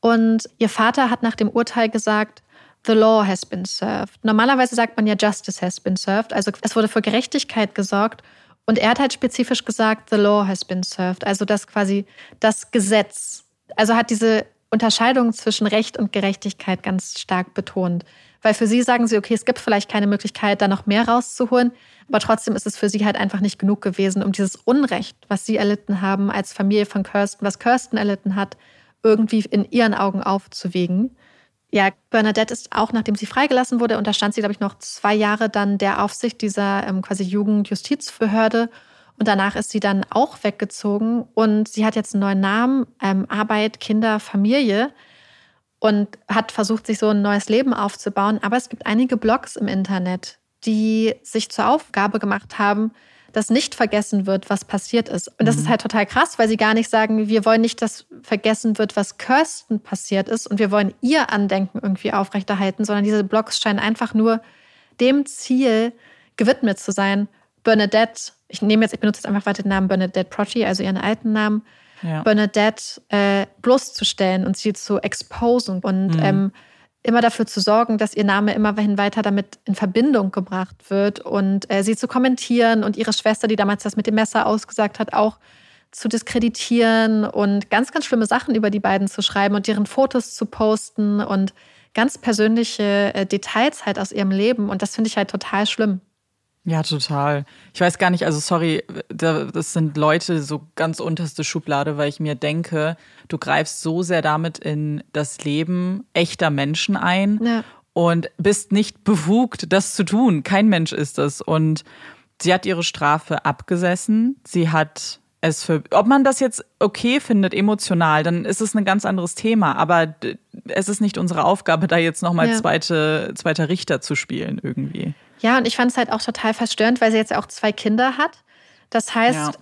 Und ihr Vater hat nach dem Urteil gesagt, The law has been served. Normalerweise sagt man ja Justice has been served, also es wurde für Gerechtigkeit gesorgt. Und er hat halt spezifisch gesagt, The law has been served, also das quasi das Gesetz. Also hat diese Unterscheidung zwischen Recht und Gerechtigkeit ganz stark betont. Weil für sie sagen sie, okay, es gibt vielleicht keine Möglichkeit, da noch mehr rauszuholen, aber trotzdem ist es für sie halt einfach nicht genug gewesen, um dieses Unrecht, was sie erlitten haben als Familie von Kirsten, was Kirsten erlitten hat, irgendwie in ihren Augen aufzuwiegen. Ja, Bernadette ist auch, nachdem sie freigelassen wurde, unterstand sie, glaube ich, noch zwei Jahre dann der Aufsicht dieser ähm, quasi Jugendjustizbehörde. Und danach ist sie dann auch weggezogen und sie hat jetzt einen neuen Namen, ähm, Arbeit, Kinder, Familie und hat versucht, sich so ein neues Leben aufzubauen. Aber es gibt einige Blogs im Internet, die sich zur Aufgabe gemacht haben, dass nicht vergessen wird, was passiert ist. Und das mhm. ist halt total krass, weil sie gar nicht sagen, wir wollen nicht, dass vergessen wird, was Kirsten passiert ist und wir wollen ihr Andenken irgendwie aufrechterhalten, sondern diese Blogs scheinen einfach nur dem Ziel gewidmet zu sein, Bernadette, ich nehme jetzt, ich benutze jetzt einfach weiter den Namen Bernadette Protty, also ihren alten Namen, ja. Bernadette äh, bloßzustellen und sie zu exposen und mhm. ähm, immer dafür zu sorgen, dass ihr Name immerhin weiter damit in Verbindung gebracht wird und äh, sie zu kommentieren und ihre Schwester, die damals das mit dem Messer ausgesagt hat, auch zu diskreditieren und ganz, ganz schlimme Sachen über die beiden zu schreiben und deren Fotos zu posten und ganz persönliche äh, Details halt aus ihrem Leben. Und das finde ich halt total schlimm. Ja, total. Ich weiß gar nicht, also sorry, das sind Leute so ganz unterste Schublade, weil ich mir denke, du greifst so sehr damit in das Leben echter Menschen ein ja. und bist nicht befugt, das zu tun. Kein Mensch ist das. Und sie hat ihre Strafe abgesessen. Sie hat es für, ob man das jetzt okay findet, emotional, dann ist es ein ganz anderes Thema. Aber es ist nicht unsere Aufgabe, da jetzt nochmal ja. zweite, zweiter Richter zu spielen irgendwie. Ja, und ich fand es halt auch total verstörend, weil sie jetzt auch zwei Kinder hat. Das heißt, ja.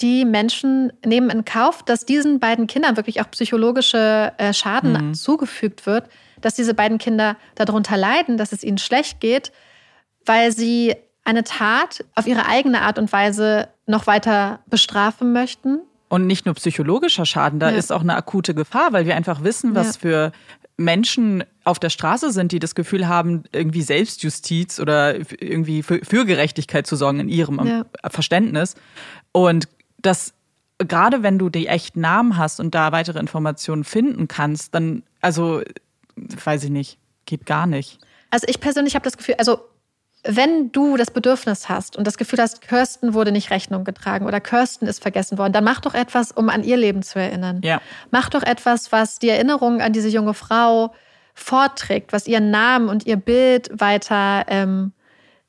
die Menschen nehmen in Kauf, dass diesen beiden Kindern wirklich auch psychologische äh, Schaden mhm. zugefügt wird, dass diese beiden Kinder darunter leiden, dass es ihnen schlecht geht, weil sie eine Tat auf ihre eigene Art und Weise noch weiter bestrafen möchten. Und nicht nur psychologischer Schaden, da ja. ist auch eine akute Gefahr, weil wir einfach wissen, was ja. für Menschen auf der Straße sind, die das Gefühl haben, irgendwie Selbstjustiz oder irgendwie für, für Gerechtigkeit zu sorgen in ihrem ja. Verständnis. Und das, gerade wenn du die echten Namen hast und da weitere Informationen finden kannst, dann, also, weiß ich nicht, geht gar nicht. Also ich persönlich habe das Gefühl, also wenn du das Bedürfnis hast und das Gefühl hast, Kirsten wurde nicht Rechnung getragen oder Kirsten ist vergessen worden, dann mach doch etwas, um an ihr Leben zu erinnern. Ja. Mach doch etwas, was die Erinnerung an diese junge Frau vorträgt, was ihren Namen und ihr Bild weiter, ähm,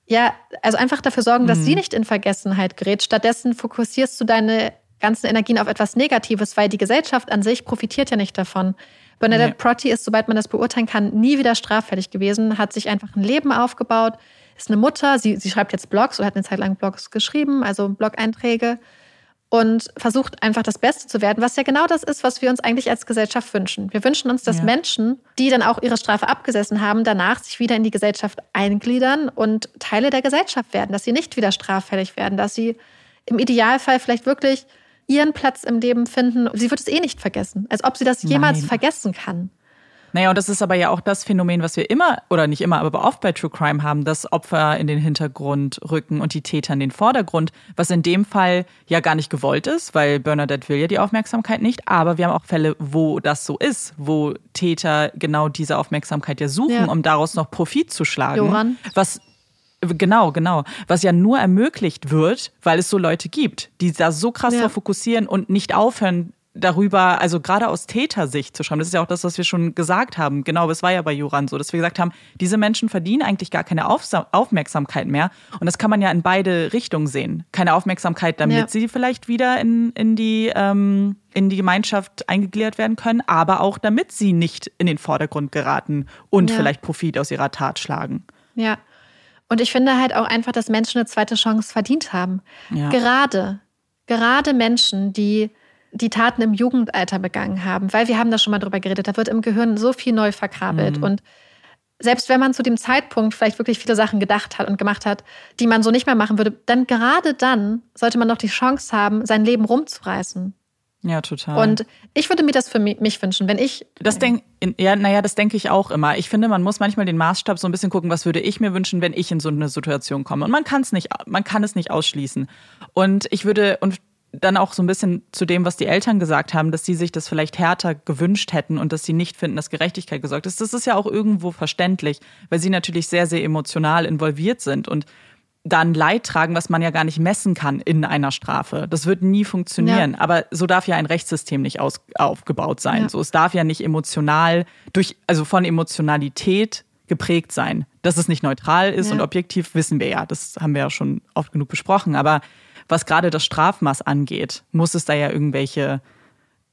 ja, also einfach dafür sorgen, dass mhm. sie nicht in Vergessenheit gerät. Stattdessen fokussierst du deine ganzen Energien auf etwas Negatives, weil die Gesellschaft an sich profitiert ja nicht davon. Bernadette nee. Protti ist, sobald man das beurteilen kann, nie wieder straffällig gewesen, hat sich einfach ein Leben aufgebaut, ist eine Mutter, sie, sie schreibt jetzt Blogs oder hat eine Zeit lang Blogs geschrieben, also Blog-Einträge und versucht einfach das Beste zu werden, was ja genau das ist, was wir uns eigentlich als Gesellschaft wünschen. Wir wünschen uns, dass ja. Menschen, die dann auch ihre Strafe abgesessen haben, danach sich wieder in die Gesellschaft eingliedern und Teile der Gesellschaft werden, dass sie nicht wieder straffällig werden, dass sie im Idealfall vielleicht wirklich ihren Platz im Leben finden. Sie wird es eh nicht vergessen, als ob sie das jemals Nein. vergessen kann. Naja, und das ist aber ja auch das Phänomen, was wir immer, oder nicht immer, aber oft bei True Crime haben, dass Opfer in den Hintergrund rücken und die Täter in den Vordergrund, was in dem Fall ja gar nicht gewollt ist, weil Bernadette will ja die Aufmerksamkeit nicht, aber wir haben auch Fälle, wo das so ist, wo Täter genau diese Aufmerksamkeit ja suchen, ja. um daraus noch Profit zu schlagen. Joran. Was Genau, genau. Was ja nur ermöglicht wird, weil es so Leute gibt, die da so krass ja. drauf fokussieren und nicht aufhören, darüber, also gerade aus Tätersicht zu schreiben. Das ist ja auch das, was wir schon gesagt haben. Genau, es war ja bei Joran so, dass wir gesagt haben, diese Menschen verdienen eigentlich gar keine Aufmerksamkeit mehr. Und das kann man ja in beide Richtungen sehen. Keine Aufmerksamkeit, damit ja. sie vielleicht wieder in, in, die, ähm, in die Gemeinschaft eingegliedert werden können, aber auch damit sie nicht in den Vordergrund geraten und ja. vielleicht Profit aus ihrer Tat schlagen. Ja. Und ich finde halt auch einfach, dass Menschen eine zweite Chance verdient haben. Ja. Gerade, gerade Menschen, die die Taten im Jugendalter begangen haben, weil wir haben da schon mal drüber geredet, da wird im Gehirn so viel neu verkabelt. Mhm. Und selbst wenn man zu dem Zeitpunkt vielleicht wirklich viele Sachen gedacht hat und gemacht hat, die man so nicht mehr machen würde, dann gerade dann sollte man noch die Chance haben, sein Leben rumzureißen. Ja, total. Und ich würde mir das für mich wünschen, wenn ich. Das denk, ja, naja, das denke ich auch immer. Ich finde, man muss manchmal den Maßstab so ein bisschen gucken, was würde ich mir wünschen, wenn ich in so eine Situation komme. Und man kann es nicht, man kann es nicht ausschließen. Und ich würde, und dann auch so ein bisschen zu dem, was die Eltern gesagt haben, dass sie sich das vielleicht härter gewünscht hätten und dass sie nicht finden, dass Gerechtigkeit gesorgt ist. Das ist ja auch irgendwo verständlich, weil sie natürlich sehr, sehr emotional involviert sind und dann Leid tragen, was man ja gar nicht messen kann in einer Strafe. Das wird nie funktionieren. Ja. Aber so darf ja ein Rechtssystem nicht aus, aufgebaut sein. Ja. So, es darf ja nicht emotional durch, also von Emotionalität geprägt sein. Dass es nicht neutral ist ja. und objektiv, wissen wir ja. Das haben wir ja schon oft genug besprochen. Aber was gerade das Strafmaß angeht, muss es da ja irgendwelche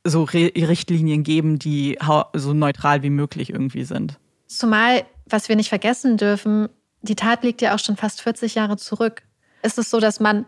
so Richtlinien geben, die so neutral wie möglich irgendwie sind. Zumal, was wir nicht vergessen dürfen, die Tat liegt ja auch schon fast 40 Jahre zurück. Ist es so, dass man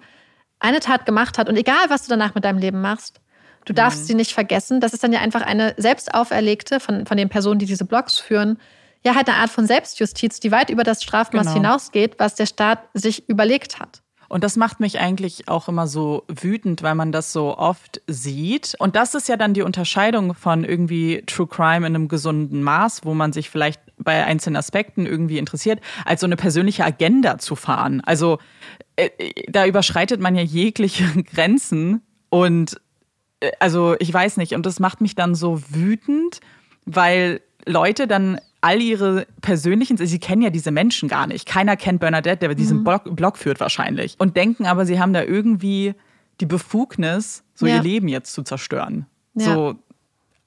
eine Tat gemacht hat und egal, was du danach mit deinem Leben machst, du darfst mhm. sie nicht vergessen. Das ist dann ja einfach eine selbst auferlegte von, von den Personen, die diese Blogs führen, ja halt eine Art von Selbstjustiz, die weit über das Strafmaß genau. hinausgeht, was der Staat sich überlegt hat. Und das macht mich eigentlich auch immer so wütend, weil man das so oft sieht. Und das ist ja dann die Unterscheidung von irgendwie True Crime in einem gesunden Maß, wo man sich vielleicht bei einzelnen Aspekten irgendwie interessiert, als so eine persönliche Agenda zu fahren. Also äh, da überschreitet man ja jegliche (laughs) Grenzen und äh, also ich weiß nicht, und das macht mich dann so wütend, weil Leute dann all ihre persönlichen, sie kennen ja diese Menschen gar nicht. Keiner kennt Bernadette, der diesen mhm. Blog, Blog, führt wahrscheinlich. Und denken aber, sie haben da irgendwie die Befugnis, so ja. ihr Leben jetzt zu zerstören. Ja. So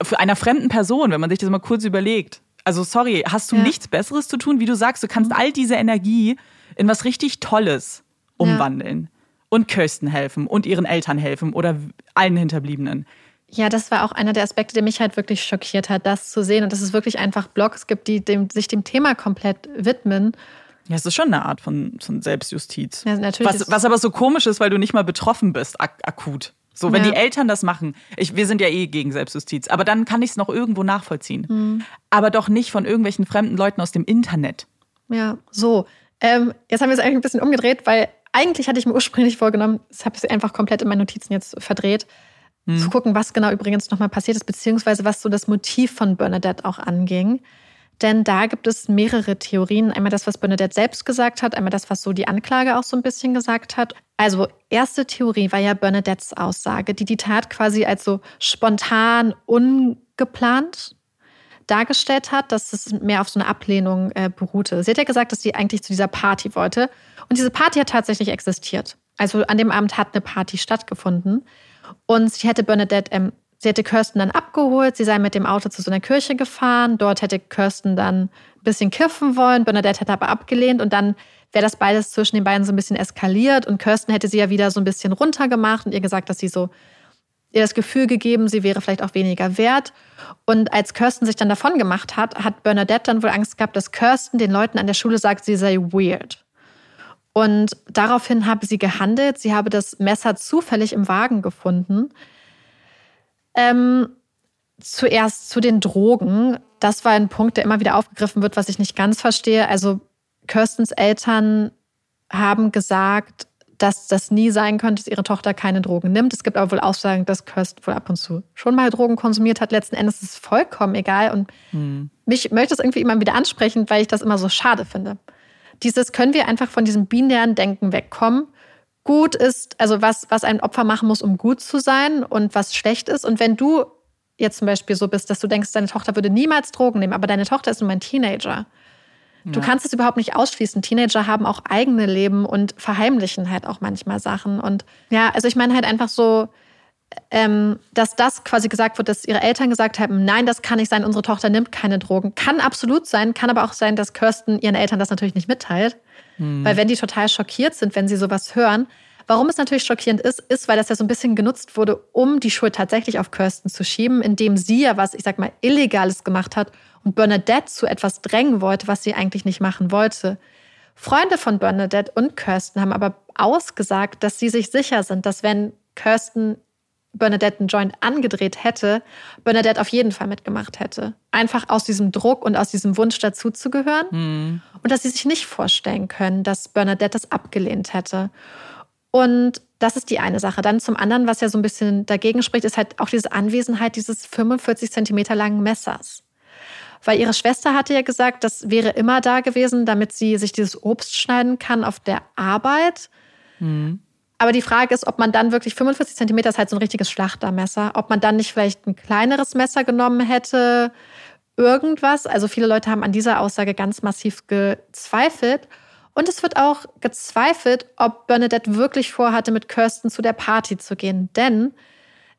für einer fremden Person, wenn man sich das mal kurz überlegt. Also sorry, hast du ja. nichts Besseres zu tun, wie du sagst, du kannst mhm. all diese Energie in was richtig Tolles umwandeln. Und Kirsten helfen und ihren Eltern helfen oder allen Hinterbliebenen. Ja, das war auch einer der Aspekte, der mich halt wirklich schockiert hat, das zu sehen und dass es wirklich einfach Blogs gibt, die dem, sich dem Thema komplett widmen. Ja, es ist schon eine Art von, von Selbstjustiz. Ja, natürlich. Was, was aber so komisch ist, weil du nicht mal betroffen bist, ak akut. So, wenn ja. die Eltern das machen, ich, wir sind ja eh gegen Selbstjustiz, aber dann kann ich es noch irgendwo nachvollziehen. Mhm. Aber doch nicht von irgendwelchen fremden Leuten aus dem Internet. Ja, so. Ähm, jetzt haben wir es eigentlich ein bisschen umgedreht, weil eigentlich hatte ich mir ursprünglich vorgenommen, das habe ich einfach komplett in meinen Notizen jetzt verdreht, mhm. zu gucken, was genau übrigens nochmal passiert ist, beziehungsweise was so das Motiv von Bernadette auch anging. Denn da gibt es mehrere Theorien. Einmal das, was Bernadette selbst gesagt hat, einmal das, was so die Anklage auch so ein bisschen gesagt hat. Also erste Theorie war ja Bernadettes Aussage, die die Tat quasi als so spontan, ungeplant dargestellt hat, dass es mehr auf so eine Ablehnung äh, beruhte. Sie hat ja gesagt, dass sie eigentlich zu dieser Party wollte. Und diese Party hat tatsächlich existiert. Also an dem Abend hat eine Party stattgefunden. Und sie hätte Bernadette, ähm, sie hätte Kirsten dann abgeholt, sie sei mit dem Auto zu so einer Kirche gefahren. Dort hätte Kirsten dann ein bisschen kiffen wollen. Bernadette hätte aber abgelehnt und dann wäre das beides zwischen den beiden so ein bisschen eskaliert. Und Kirsten hätte sie ja wieder so ein bisschen runtergemacht und ihr gesagt, dass sie so ihr das Gefühl gegeben, sie wäre vielleicht auch weniger wert. Und als Kirsten sich dann davon gemacht hat, hat Bernadette dann wohl Angst gehabt, dass Kirsten den Leuten an der Schule sagt, sie sei weird. Und daraufhin habe sie gehandelt. Sie habe das Messer zufällig im Wagen gefunden. Ähm, zuerst zu den Drogen. Das war ein Punkt, der immer wieder aufgegriffen wird, was ich nicht ganz verstehe. Also Kirstens Eltern haben gesagt, dass das nie sein könnte, dass ihre Tochter keine Drogen nimmt. Es gibt aber wohl Aussagen, dass Kirsten wohl ab und zu schon mal Drogen konsumiert hat. Letzten Endes ist es vollkommen egal. Und hm. mich möchte es irgendwie immer wieder ansprechen, weil ich das immer so schade finde. Dieses können wir einfach von diesem binären Denken wegkommen. Gut ist, also was, was ein Opfer machen muss, um gut zu sein und was schlecht ist. Und wenn du jetzt zum Beispiel so bist, dass du denkst, deine Tochter würde niemals Drogen nehmen, aber deine Tochter ist nun mal ein Teenager, Du kannst es überhaupt nicht ausschließen. Teenager haben auch eigene Leben und verheimlichen halt auch manchmal Sachen. Und ja, also ich meine halt einfach so, ähm, dass das quasi gesagt wird, dass ihre Eltern gesagt haben, nein, das kann nicht sein, unsere Tochter nimmt keine Drogen. Kann absolut sein, kann aber auch sein, dass Kirsten ihren Eltern das natürlich nicht mitteilt. Hm. Weil wenn die total schockiert sind, wenn sie sowas hören, Warum es natürlich schockierend ist, ist, weil das ja so ein bisschen genutzt wurde, um die Schuld tatsächlich auf Kirsten zu schieben, indem sie ja was, ich sag mal, Illegales gemacht hat und Bernadette zu etwas drängen wollte, was sie eigentlich nicht machen wollte. Freunde von Bernadette und Kirsten haben aber ausgesagt, dass sie sich sicher sind, dass wenn Kirsten Bernadette einen Joint angedreht hätte, Bernadette auf jeden Fall mitgemacht hätte. Einfach aus diesem Druck und aus diesem Wunsch dazuzugehören. Mhm. Und dass sie sich nicht vorstellen können, dass Bernadette das abgelehnt hätte. Und das ist die eine Sache. Dann zum anderen, was ja so ein bisschen dagegen spricht, ist halt auch diese Anwesenheit dieses 45 Zentimeter langen Messers. Weil ihre Schwester hatte ja gesagt, das wäre immer da gewesen, damit sie sich dieses Obst schneiden kann auf der Arbeit. Mhm. Aber die Frage ist, ob man dann wirklich 45 Zentimeter ist halt so ein richtiges Schlachtermesser, ob man dann nicht vielleicht ein kleineres Messer genommen hätte, irgendwas. Also viele Leute haben an dieser Aussage ganz massiv gezweifelt. Und es wird auch gezweifelt, ob Bernadette wirklich vorhatte, mit Kirsten zu der Party zu gehen. Denn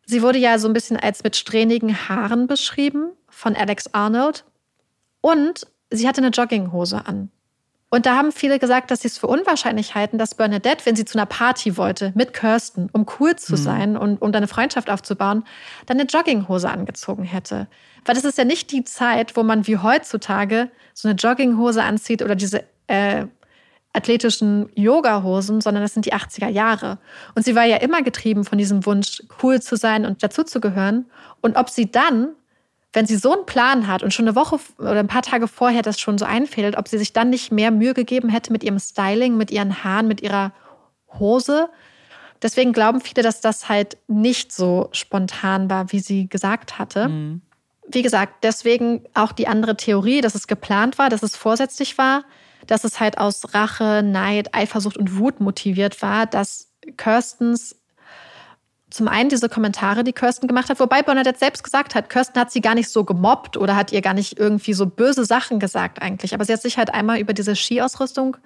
sie wurde ja so ein bisschen als mit strähnigen Haaren beschrieben von Alex Arnold. Und sie hatte eine Jogginghose an. Und da haben viele gesagt, dass sie es für unwahrscheinlich halten, dass Bernadette, wenn sie zu einer Party wollte, mit Kirsten, um cool zu mhm. sein und um eine Freundschaft aufzubauen, dann eine Jogginghose angezogen hätte. Weil das ist ja nicht die Zeit, wo man wie heutzutage so eine Jogginghose anzieht oder diese äh, athletischen Yoga-Hosen, sondern das sind die 80er Jahre. Und sie war ja immer getrieben von diesem Wunsch, cool zu sein und dazuzugehören. Und ob sie dann, wenn sie so einen Plan hat und schon eine Woche oder ein paar Tage vorher das schon so einfädelt, ob sie sich dann nicht mehr Mühe gegeben hätte mit ihrem Styling, mit ihren Haaren, mit ihrer Hose. Deswegen glauben viele, dass das halt nicht so spontan war, wie sie gesagt hatte. Mhm. Wie gesagt, deswegen auch die andere Theorie, dass es geplant war, dass es vorsätzlich war dass es halt aus Rache, Neid, Eifersucht und Wut motiviert war, dass Kirstens zum einen diese Kommentare, die Kirsten gemacht hat, wobei Bernadette selbst gesagt hat, Kirsten hat sie gar nicht so gemobbt oder hat ihr gar nicht irgendwie so böse Sachen gesagt eigentlich. Aber sie hat sich halt einmal über diese Skiausrüstung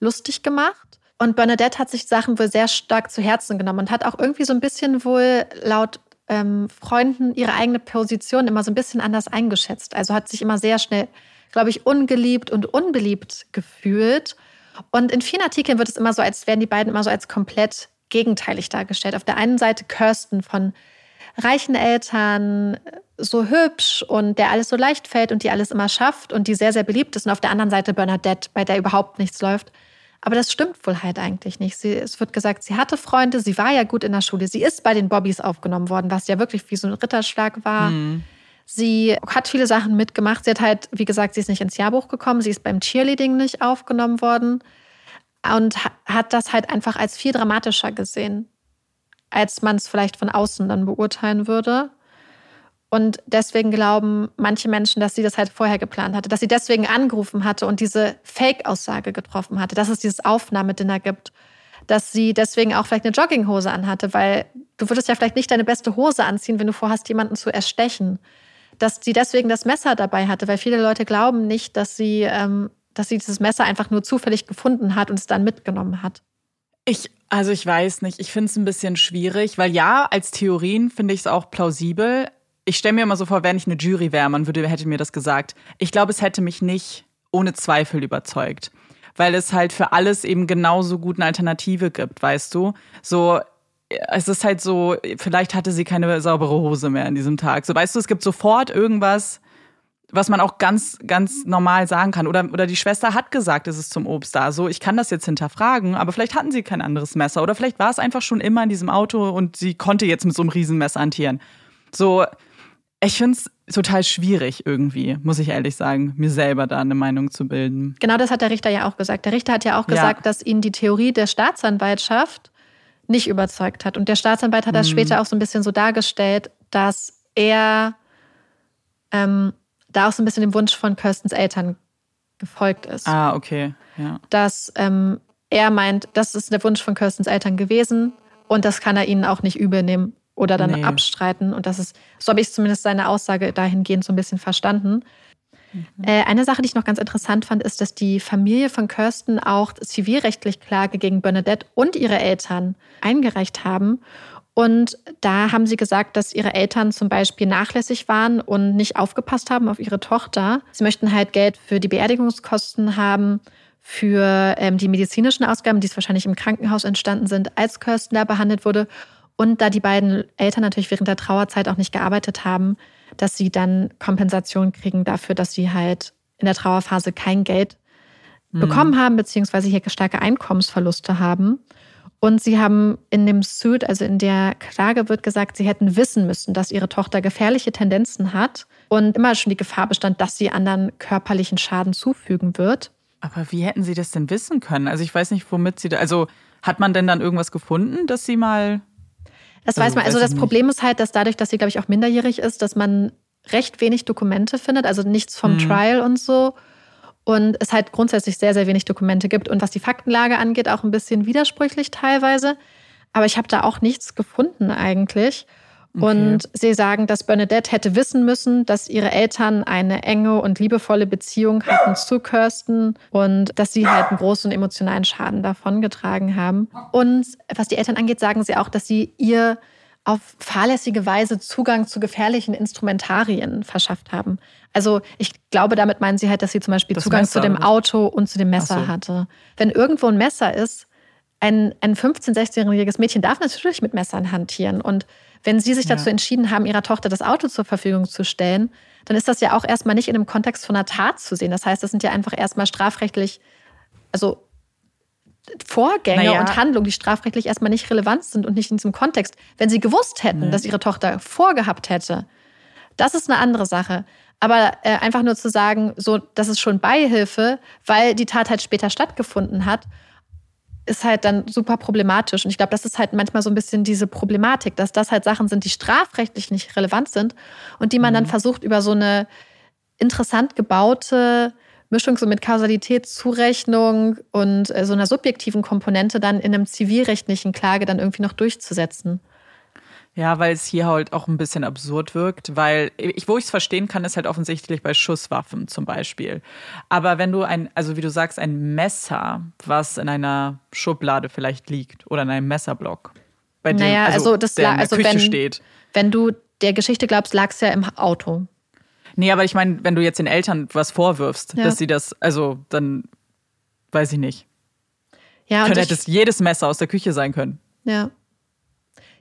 lustig gemacht. Und Bernadette hat sich Sachen wohl sehr stark zu Herzen genommen und hat auch irgendwie so ein bisschen wohl laut ähm, Freunden ihre eigene Position immer so ein bisschen anders eingeschätzt. Also hat sich immer sehr schnell glaube ich, ungeliebt und unbeliebt gefühlt. Und in vielen Artikeln wird es immer so, als wären die beiden immer so als komplett gegenteilig dargestellt. Auf der einen Seite Kirsten von reichen Eltern, so hübsch und der alles so leicht fällt und die alles immer schafft und die sehr, sehr beliebt ist. Und auf der anderen Seite Bernadette, bei der überhaupt nichts läuft. Aber das stimmt wohl halt eigentlich nicht. Sie, es wird gesagt, sie hatte Freunde, sie war ja gut in der Schule, sie ist bei den Bobbys aufgenommen worden, was ja wirklich wie so ein Ritterschlag war. Mhm. Sie hat viele Sachen mitgemacht. Sie hat halt, wie gesagt, sie ist nicht ins Jahrbuch gekommen. Sie ist beim Cheerleading nicht aufgenommen worden und hat das halt einfach als viel dramatischer gesehen, als man es vielleicht von außen dann beurteilen würde. Und deswegen glauben manche Menschen, dass sie das halt vorher geplant hatte, dass sie deswegen angerufen hatte und diese Fake-Aussage getroffen hatte, dass es dieses Aufnahmedinner gibt, dass sie deswegen auch vielleicht eine Jogginghose anhatte, weil du würdest ja vielleicht nicht deine beste Hose anziehen, wenn du vorhast, jemanden zu erstechen dass sie deswegen das Messer dabei hatte, weil viele Leute glauben nicht, dass sie, ähm, dass sie dieses Messer einfach nur zufällig gefunden hat und es dann mitgenommen hat. Ich, also ich weiß nicht, ich finde es ein bisschen schwierig, weil ja, als Theorien finde ich es auch plausibel. Ich stelle mir immer so vor, wenn ich eine Jury wäre, man würde, hätte mir das gesagt. Ich glaube, es hätte mich nicht ohne Zweifel überzeugt. Weil es halt für alles eben genauso gut eine Alternative gibt, weißt du? So, es ist halt so, vielleicht hatte sie keine saubere Hose mehr an diesem Tag. So, weißt du, es gibt sofort irgendwas, was man auch ganz, ganz normal sagen kann. Oder, oder die Schwester hat gesagt, es ist zum Obst da. So, ich kann das jetzt hinterfragen, aber vielleicht hatten sie kein anderes Messer. Oder vielleicht war es einfach schon immer in diesem Auto und sie konnte jetzt mit so einem Riesenmesser hantieren. So, ich finde es total schwierig irgendwie, muss ich ehrlich sagen, mir selber da eine Meinung zu bilden. Genau das hat der Richter ja auch gesagt. Der Richter hat ja auch gesagt, ja. dass ihn die Theorie der Staatsanwaltschaft nicht überzeugt hat. Und der Staatsanwalt hat das mhm. später auch so ein bisschen so dargestellt, dass er ähm, da auch so ein bisschen dem Wunsch von Kirstens Eltern gefolgt ist. Ah, okay. Ja. Dass ähm, er meint, das ist der Wunsch von Kirstens Eltern gewesen und das kann er ihnen auch nicht übernehmen oder dann nee. abstreiten. Und das ist, so habe ich zumindest seine Aussage dahingehend so ein bisschen verstanden. Mhm. Äh, eine Sache, die ich noch ganz interessant fand, ist, dass die Familie von Kirsten auch zivilrechtlich Klage gegen Bernadette und ihre Eltern eingereicht haben. Und da haben sie gesagt, dass ihre Eltern zum Beispiel nachlässig waren und nicht aufgepasst haben auf ihre Tochter. Sie möchten halt Geld für die Beerdigungskosten haben, für ähm, die medizinischen Ausgaben, die es wahrscheinlich im Krankenhaus entstanden sind, als Kirsten da behandelt wurde. Und da die beiden Eltern natürlich während der Trauerzeit auch nicht gearbeitet haben, dass sie dann Kompensation kriegen dafür, dass sie halt in der Trauerphase kein Geld mhm. bekommen haben, beziehungsweise hier starke Einkommensverluste haben. Und sie haben in dem Suit, also in der Klage wird gesagt, sie hätten wissen müssen, dass ihre Tochter gefährliche Tendenzen hat und immer schon die Gefahr bestand, dass sie anderen körperlichen Schaden zufügen wird. Aber wie hätten sie das denn wissen können? Also ich weiß nicht, womit sie da, also hat man denn dann irgendwas gefunden, dass sie mal das also, weiß man. Also das Problem ist halt, dass dadurch, dass sie, glaube ich, auch minderjährig ist, dass man recht wenig Dokumente findet, also nichts vom mhm. Trial und so. Und es halt grundsätzlich sehr, sehr wenig Dokumente gibt. Und was die Faktenlage angeht, auch ein bisschen widersprüchlich teilweise. Aber ich habe da auch nichts gefunden eigentlich. Okay. Und sie sagen, dass Bernadette hätte wissen müssen, dass ihre Eltern eine enge und liebevolle Beziehung hatten zu Kirsten und dass sie halt einen großen emotionalen Schaden davongetragen haben. Und was die Eltern angeht, sagen sie auch, dass sie ihr auf fahrlässige Weise Zugang zu gefährlichen Instrumentarien verschafft haben. Also ich glaube, damit meinen sie halt, dass sie zum Beispiel das Zugang Messer, zu dem Auto und zu dem Messer so. hatte. Wenn irgendwo ein Messer ist, ein, ein 15-, 16-jähriges Mädchen darf natürlich mit Messern hantieren. Und wenn Sie sich dazu ja. entschieden haben, Ihrer Tochter das Auto zur Verfügung zu stellen, dann ist das ja auch erstmal nicht in dem Kontext von einer Tat zu sehen. Das heißt, das sind ja einfach erstmal strafrechtlich, also Vorgänge naja. und Handlungen, die strafrechtlich erstmal nicht relevant sind und nicht in diesem Kontext. Wenn Sie gewusst hätten, nee. dass Ihre Tochter vorgehabt hätte, das ist eine andere Sache. Aber äh, einfach nur zu sagen, so, das ist schon Beihilfe, weil die Tat halt später stattgefunden hat ist halt dann super problematisch. Und ich glaube, das ist halt manchmal so ein bisschen diese Problematik, dass das halt Sachen sind, die strafrechtlich nicht relevant sind und die man mhm. dann versucht, über so eine interessant gebaute Mischung so mit Kausalitätszurechnung und äh, so einer subjektiven Komponente dann in einem zivilrechtlichen Klage dann irgendwie noch durchzusetzen. Ja, weil es hier halt auch ein bisschen absurd wirkt, weil ich, wo ich es verstehen kann, ist halt offensichtlich bei Schusswaffen zum Beispiel. Aber wenn du ein, also wie du sagst, ein Messer, was in einer Schublade vielleicht liegt oder in einem Messerblock, bei dem naja, also, also das der in der also Küche wenn, steht. Wenn du der Geschichte glaubst, lag es ja im Auto. Nee, aber ich meine, wenn du jetzt den Eltern was vorwirfst, ja. dass sie das, also dann weiß ich nicht. Ja, Könnte hätte es jedes Messer aus der Küche sein können. Ja.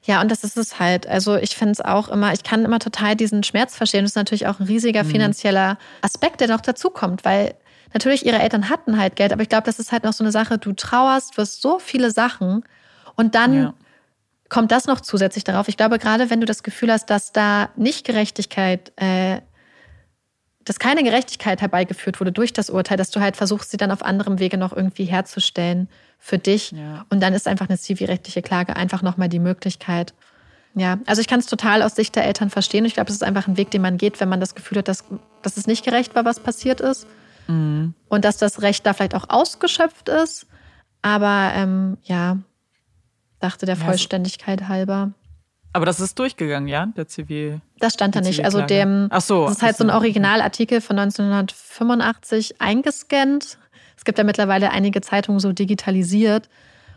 Ja, und das ist es halt. Also ich finde es auch immer, ich kann immer total diesen Schmerz verstehen. Das ist natürlich auch ein riesiger mhm. finanzieller Aspekt, der noch dazukommt, weil natürlich ihre Eltern hatten halt Geld, aber ich glaube, das ist halt noch so eine Sache, du trauerst für so viele Sachen und dann ja. kommt das noch zusätzlich darauf. Ich glaube, gerade wenn du das Gefühl hast, dass da nicht Gerechtigkeit äh, dass keine Gerechtigkeit herbeigeführt wurde durch das Urteil, dass du halt versuchst, sie dann auf anderem Wege noch irgendwie herzustellen für dich. Ja. Und dann ist einfach eine zivilrechtliche Klage einfach nochmal die Möglichkeit. Ja, also ich kann es total aus Sicht der Eltern verstehen. Ich glaube, es ist einfach ein Weg, den man geht, wenn man das Gefühl hat, dass, dass es nicht gerecht war, was passiert ist. Mhm. Und dass das Recht da vielleicht auch ausgeschöpft ist. Aber ähm, ja, dachte der Vollständigkeit halber. Aber das ist durchgegangen, ja, der Zivil. Das stand da nicht. Also dem. Ach so. Das ist halt so ein Originalartikel von 1985 eingescannt. Es gibt ja mittlerweile einige Zeitungen so digitalisiert.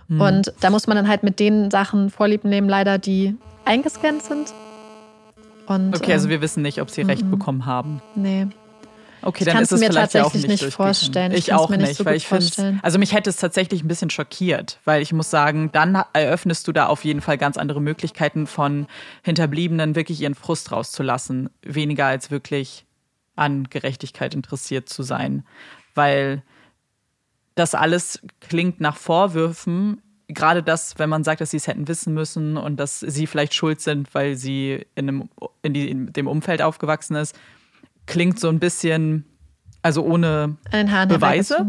Hm. Und da muss man dann halt mit den Sachen Vorlieb nehmen, leider, die eingescannt sind. Und, okay, also ähm, wir wissen nicht, ob sie Recht bekommen haben. Nee. Okay, dann ist es mir vielleicht tatsächlich auch nicht, nicht vorstellen. Ich, ich auch nicht, so weil ich finde, also mich hätte es tatsächlich ein bisschen schockiert, weil ich muss sagen, dann eröffnest du da auf jeden Fall ganz andere Möglichkeiten von Hinterbliebenen wirklich ihren Frust rauszulassen, weniger als wirklich an Gerechtigkeit interessiert zu sein, weil das alles klingt nach Vorwürfen, gerade das, wenn man sagt, dass sie es hätten wissen müssen und dass sie vielleicht schuld sind, weil sie in, einem, in, die, in dem Umfeld aufgewachsen ist klingt so ein bisschen, also ohne Beweise.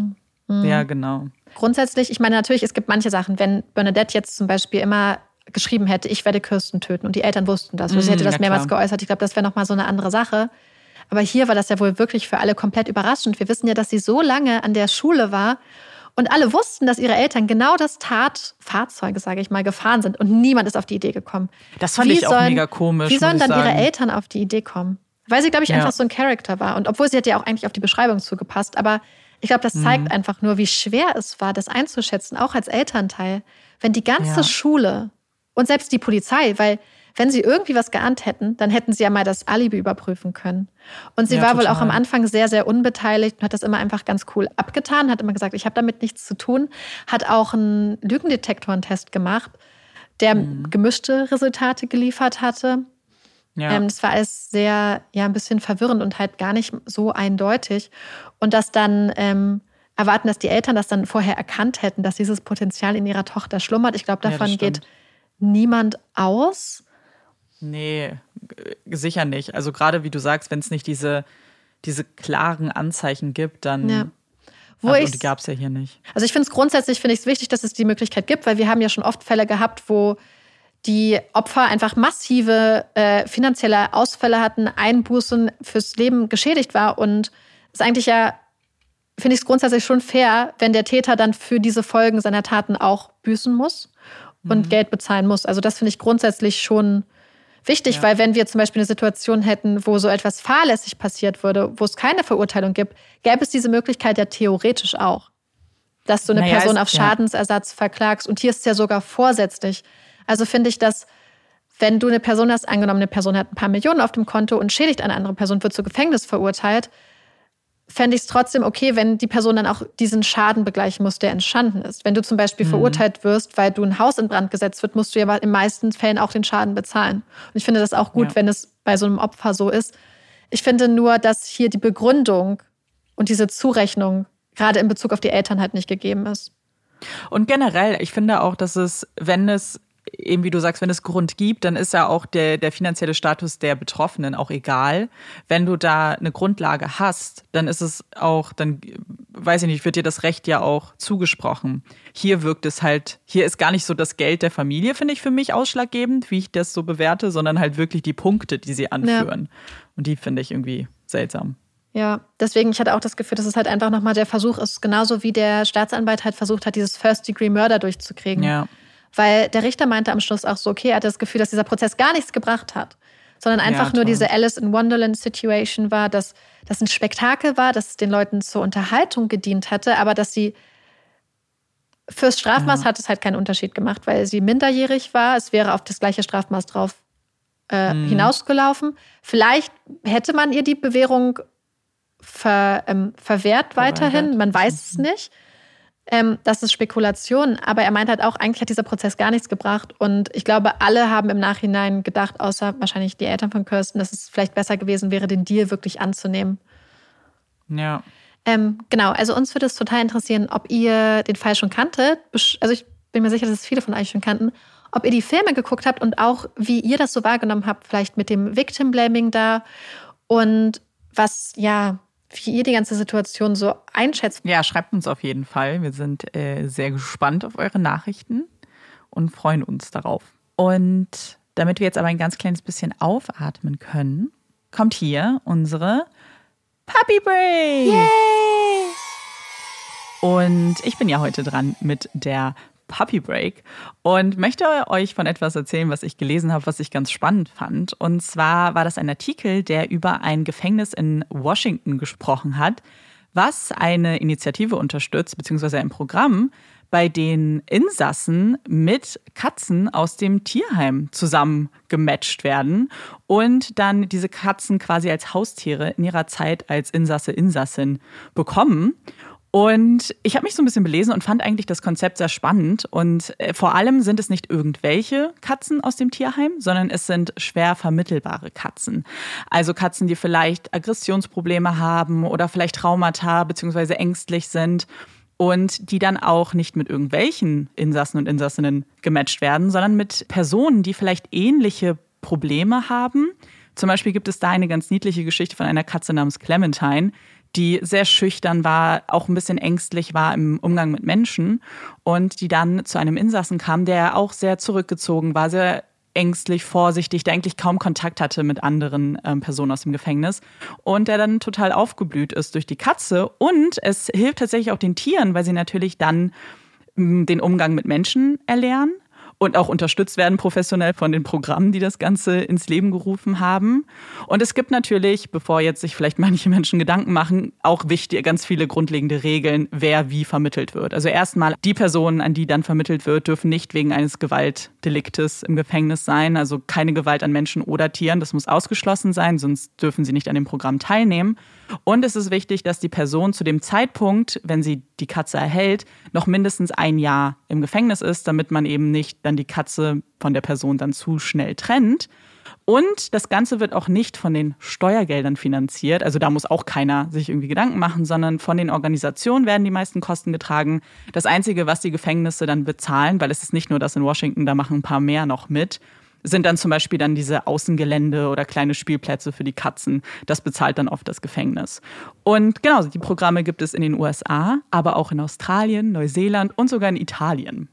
Mhm. Ja, genau. Grundsätzlich, ich meine natürlich, es gibt manche Sachen, wenn Bernadette jetzt zum Beispiel immer geschrieben hätte, ich werde Kirsten töten und die Eltern wussten das, sie hätte mhm, das ja, mehrmals geäußert, ich glaube, das wäre nochmal so eine andere Sache. Aber hier war das ja wohl wirklich für alle komplett überraschend. Wir wissen ja, dass sie so lange an der Schule war und alle wussten, dass ihre Eltern genau das Tatfahrzeuge, sage ich mal, gefahren sind und niemand ist auf die Idee gekommen. Das fand wie ich auch sollen, mega komisch. Wie sollen dann ihre Eltern auf die Idee kommen? Weil sie, glaube ich, ja. einfach so ein Charakter war. Und obwohl sie hat ja auch eigentlich auf die Beschreibung zugepasst. Aber ich glaube, das zeigt mhm. einfach nur, wie schwer es war, das einzuschätzen, auch als Elternteil. Wenn die ganze ja. Schule und selbst die Polizei, weil wenn sie irgendwie was geahnt hätten, dann hätten sie ja mal das Alibi überprüfen können. Und sie ja, war total. wohl auch am Anfang sehr, sehr unbeteiligt und hat das immer einfach ganz cool abgetan, hat immer gesagt, ich habe damit nichts zu tun, hat auch einen Lügendetektorentest gemacht, der mhm. gemischte Resultate geliefert hatte. Ja. Ähm, das war alles sehr, ja, ein bisschen verwirrend und halt gar nicht so eindeutig. Und dass dann ähm, erwarten, dass die Eltern das dann vorher erkannt hätten, dass dieses Potenzial in ihrer Tochter schlummert. Ich glaube, davon ja, geht niemand aus. Nee, sicher nicht. Also gerade wie du sagst, wenn es nicht diese, diese klaren Anzeichen gibt, dann ja. Wo Aber die gab es ja hier nicht. Also ich finde es grundsätzlich finde ich es wichtig, dass es die Möglichkeit gibt, weil wir haben ja schon oft Fälle gehabt, wo die Opfer einfach massive äh, finanzielle Ausfälle hatten, Einbußen fürs Leben geschädigt war. Und es ist eigentlich ja, finde ich es grundsätzlich schon fair, wenn der Täter dann für diese Folgen seiner Taten auch büßen muss und mhm. Geld bezahlen muss. Also das finde ich grundsätzlich schon wichtig, ja. weil wenn wir zum Beispiel eine Situation hätten, wo so etwas fahrlässig passiert würde, wo es keine Verurteilung gibt, gäbe es diese Möglichkeit ja theoretisch auch, dass du eine naja, Person auf Schadensersatz ja. verklagst. Und hier ist es ja sogar vorsätzlich. Also finde ich, dass wenn du eine Person hast, angenommen, eine Person hat ein paar Millionen auf dem Konto und schädigt eine andere Person, wird zu Gefängnis verurteilt, fände ich es trotzdem okay, wenn die Person dann auch diesen Schaden begleichen muss, der entstanden ist. Wenn du zum Beispiel mhm. verurteilt wirst, weil du ein Haus in Brand gesetzt wird, musst du ja in den meisten Fällen auch den Schaden bezahlen. Und ich finde das auch gut, ja. wenn es bei so einem Opfer so ist. Ich finde nur, dass hier die Begründung und diese Zurechnung gerade in Bezug auf die Eltern halt nicht gegeben ist. Und generell, ich finde auch, dass es, wenn es eben wie du sagst, wenn es Grund gibt, dann ist ja auch der, der finanzielle Status der Betroffenen auch egal. Wenn du da eine Grundlage hast, dann ist es auch, dann weiß ich nicht, wird dir das Recht ja auch zugesprochen. Hier wirkt es halt, hier ist gar nicht so das Geld der Familie, finde ich, für mich ausschlaggebend, wie ich das so bewerte, sondern halt wirklich die Punkte, die sie anführen. Ja. Und die finde ich irgendwie seltsam. Ja, deswegen, ich hatte auch das Gefühl, dass es halt einfach nochmal der Versuch ist, genauso wie der Staatsanwalt halt versucht hat, dieses First-Degree-Murder durchzukriegen. Ja. Weil der Richter meinte am Schluss auch so, okay, er hatte das Gefühl, dass dieser Prozess gar nichts gebracht hat, sondern einfach ja, nur diese Alice in Wonderland Situation war, dass das ein Spektakel war, dass es den Leuten zur Unterhaltung gedient hatte, aber dass sie fürs Strafmaß ja. hat es halt keinen Unterschied gemacht, weil sie minderjährig war. Es wäre auf das gleiche Strafmaß drauf äh, mhm. hinausgelaufen. Vielleicht hätte man ihr die Bewährung ver, ähm, verwehrt weiterhin. Man weiß es mhm. nicht. Ähm, das ist Spekulation, aber er meint halt auch, eigentlich hat dieser Prozess gar nichts gebracht. Und ich glaube, alle haben im Nachhinein gedacht, außer wahrscheinlich die Eltern von Kirsten, dass es vielleicht besser gewesen wäre, den Deal wirklich anzunehmen. Ja. Ähm, genau, also uns würde es total interessieren, ob ihr den Fall schon kanntet. Also ich bin mir sicher, dass es viele von euch schon kannten. Ob ihr die Filme geguckt habt und auch, wie ihr das so wahrgenommen habt, vielleicht mit dem Victim Blaming da und was, ja, wie ihr die ganze Situation so einschätzt. Ja, schreibt uns auf jeden Fall. Wir sind äh, sehr gespannt auf eure Nachrichten und freuen uns darauf. Und damit wir jetzt aber ein ganz kleines bisschen aufatmen können, kommt hier unsere Puppy Break. Yay! Und ich bin ja heute dran mit der Puppy Break und möchte euch von etwas erzählen, was ich gelesen habe, was ich ganz spannend fand. Und zwar war das ein Artikel, der über ein Gefängnis in Washington gesprochen hat, was eine Initiative unterstützt, beziehungsweise ein Programm, bei den Insassen mit Katzen aus dem Tierheim zusammen gematcht werden und dann diese Katzen quasi als Haustiere in ihrer Zeit als Insasse, Insassin bekommen. Und ich habe mich so ein bisschen belesen und fand eigentlich das Konzept sehr spannend. Und äh, vor allem sind es nicht irgendwelche Katzen aus dem Tierheim, sondern es sind schwer vermittelbare Katzen. Also Katzen, die vielleicht Aggressionsprobleme haben oder vielleicht Traumata bzw. ängstlich sind und die dann auch nicht mit irgendwelchen Insassen und Insassinnen gematcht werden, sondern mit Personen, die vielleicht ähnliche Probleme haben. Zum Beispiel gibt es da eine ganz niedliche Geschichte von einer Katze namens Clementine, die sehr schüchtern war, auch ein bisschen ängstlich war im Umgang mit Menschen und die dann zu einem Insassen kam, der auch sehr zurückgezogen war, sehr ängstlich, vorsichtig, der eigentlich kaum Kontakt hatte mit anderen ähm, Personen aus dem Gefängnis und der dann total aufgeblüht ist durch die Katze und es hilft tatsächlich auch den Tieren, weil sie natürlich dann mm, den Umgang mit Menschen erlernen und auch unterstützt werden professionell von den Programmen, die das Ganze ins Leben gerufen haben. Und es gibt natürlich, bevor jetzt sich vielleicht (laughs) manche Menschen Gedanken machen, auch wichtig, ganz viele grundlegende Regeln, wer wie vermittelt wird. Also erstmal, die Personen, an die dann vermittelt wird, dürfen nicht wegen eines Gewaltdeliktes im Gefängnis sein. Also keine Gewalt an Menschen oder Tieren. Das muss ausgeschlossen sein, sonst dürfen sie nicht an dem Programm teilnehmen. Und es ist wichtig, dass die Person zu dem Zeitpunkt, wenn sie die Katze erhält, noch mindestens ein Jahr im Gefängnis ist, damit man eben nicht dann die Katze von der Person dann zu schnell trennt. Und das Ganze wird auch nicht von den Steuergeldern finanziert. Also da muss auch keiner sich irgendwie Gedanken machen, sondern von den Organisationen werden die meisten Kosten getragen. Das Einzige, was die Gefängnisse dann bezahlen, weil es ist nicht nur das in Washington, da machen ein paar mehr noch mit, sind dann zum Beispiel dann diese Außengelände oder kleine Spielplätze für die Katzen. Das bezahlt dann oft das Gefängnis. Und genau, die Programme gibt es in den USA, aber auch in Australien, Neuseeland und sogar in Italien.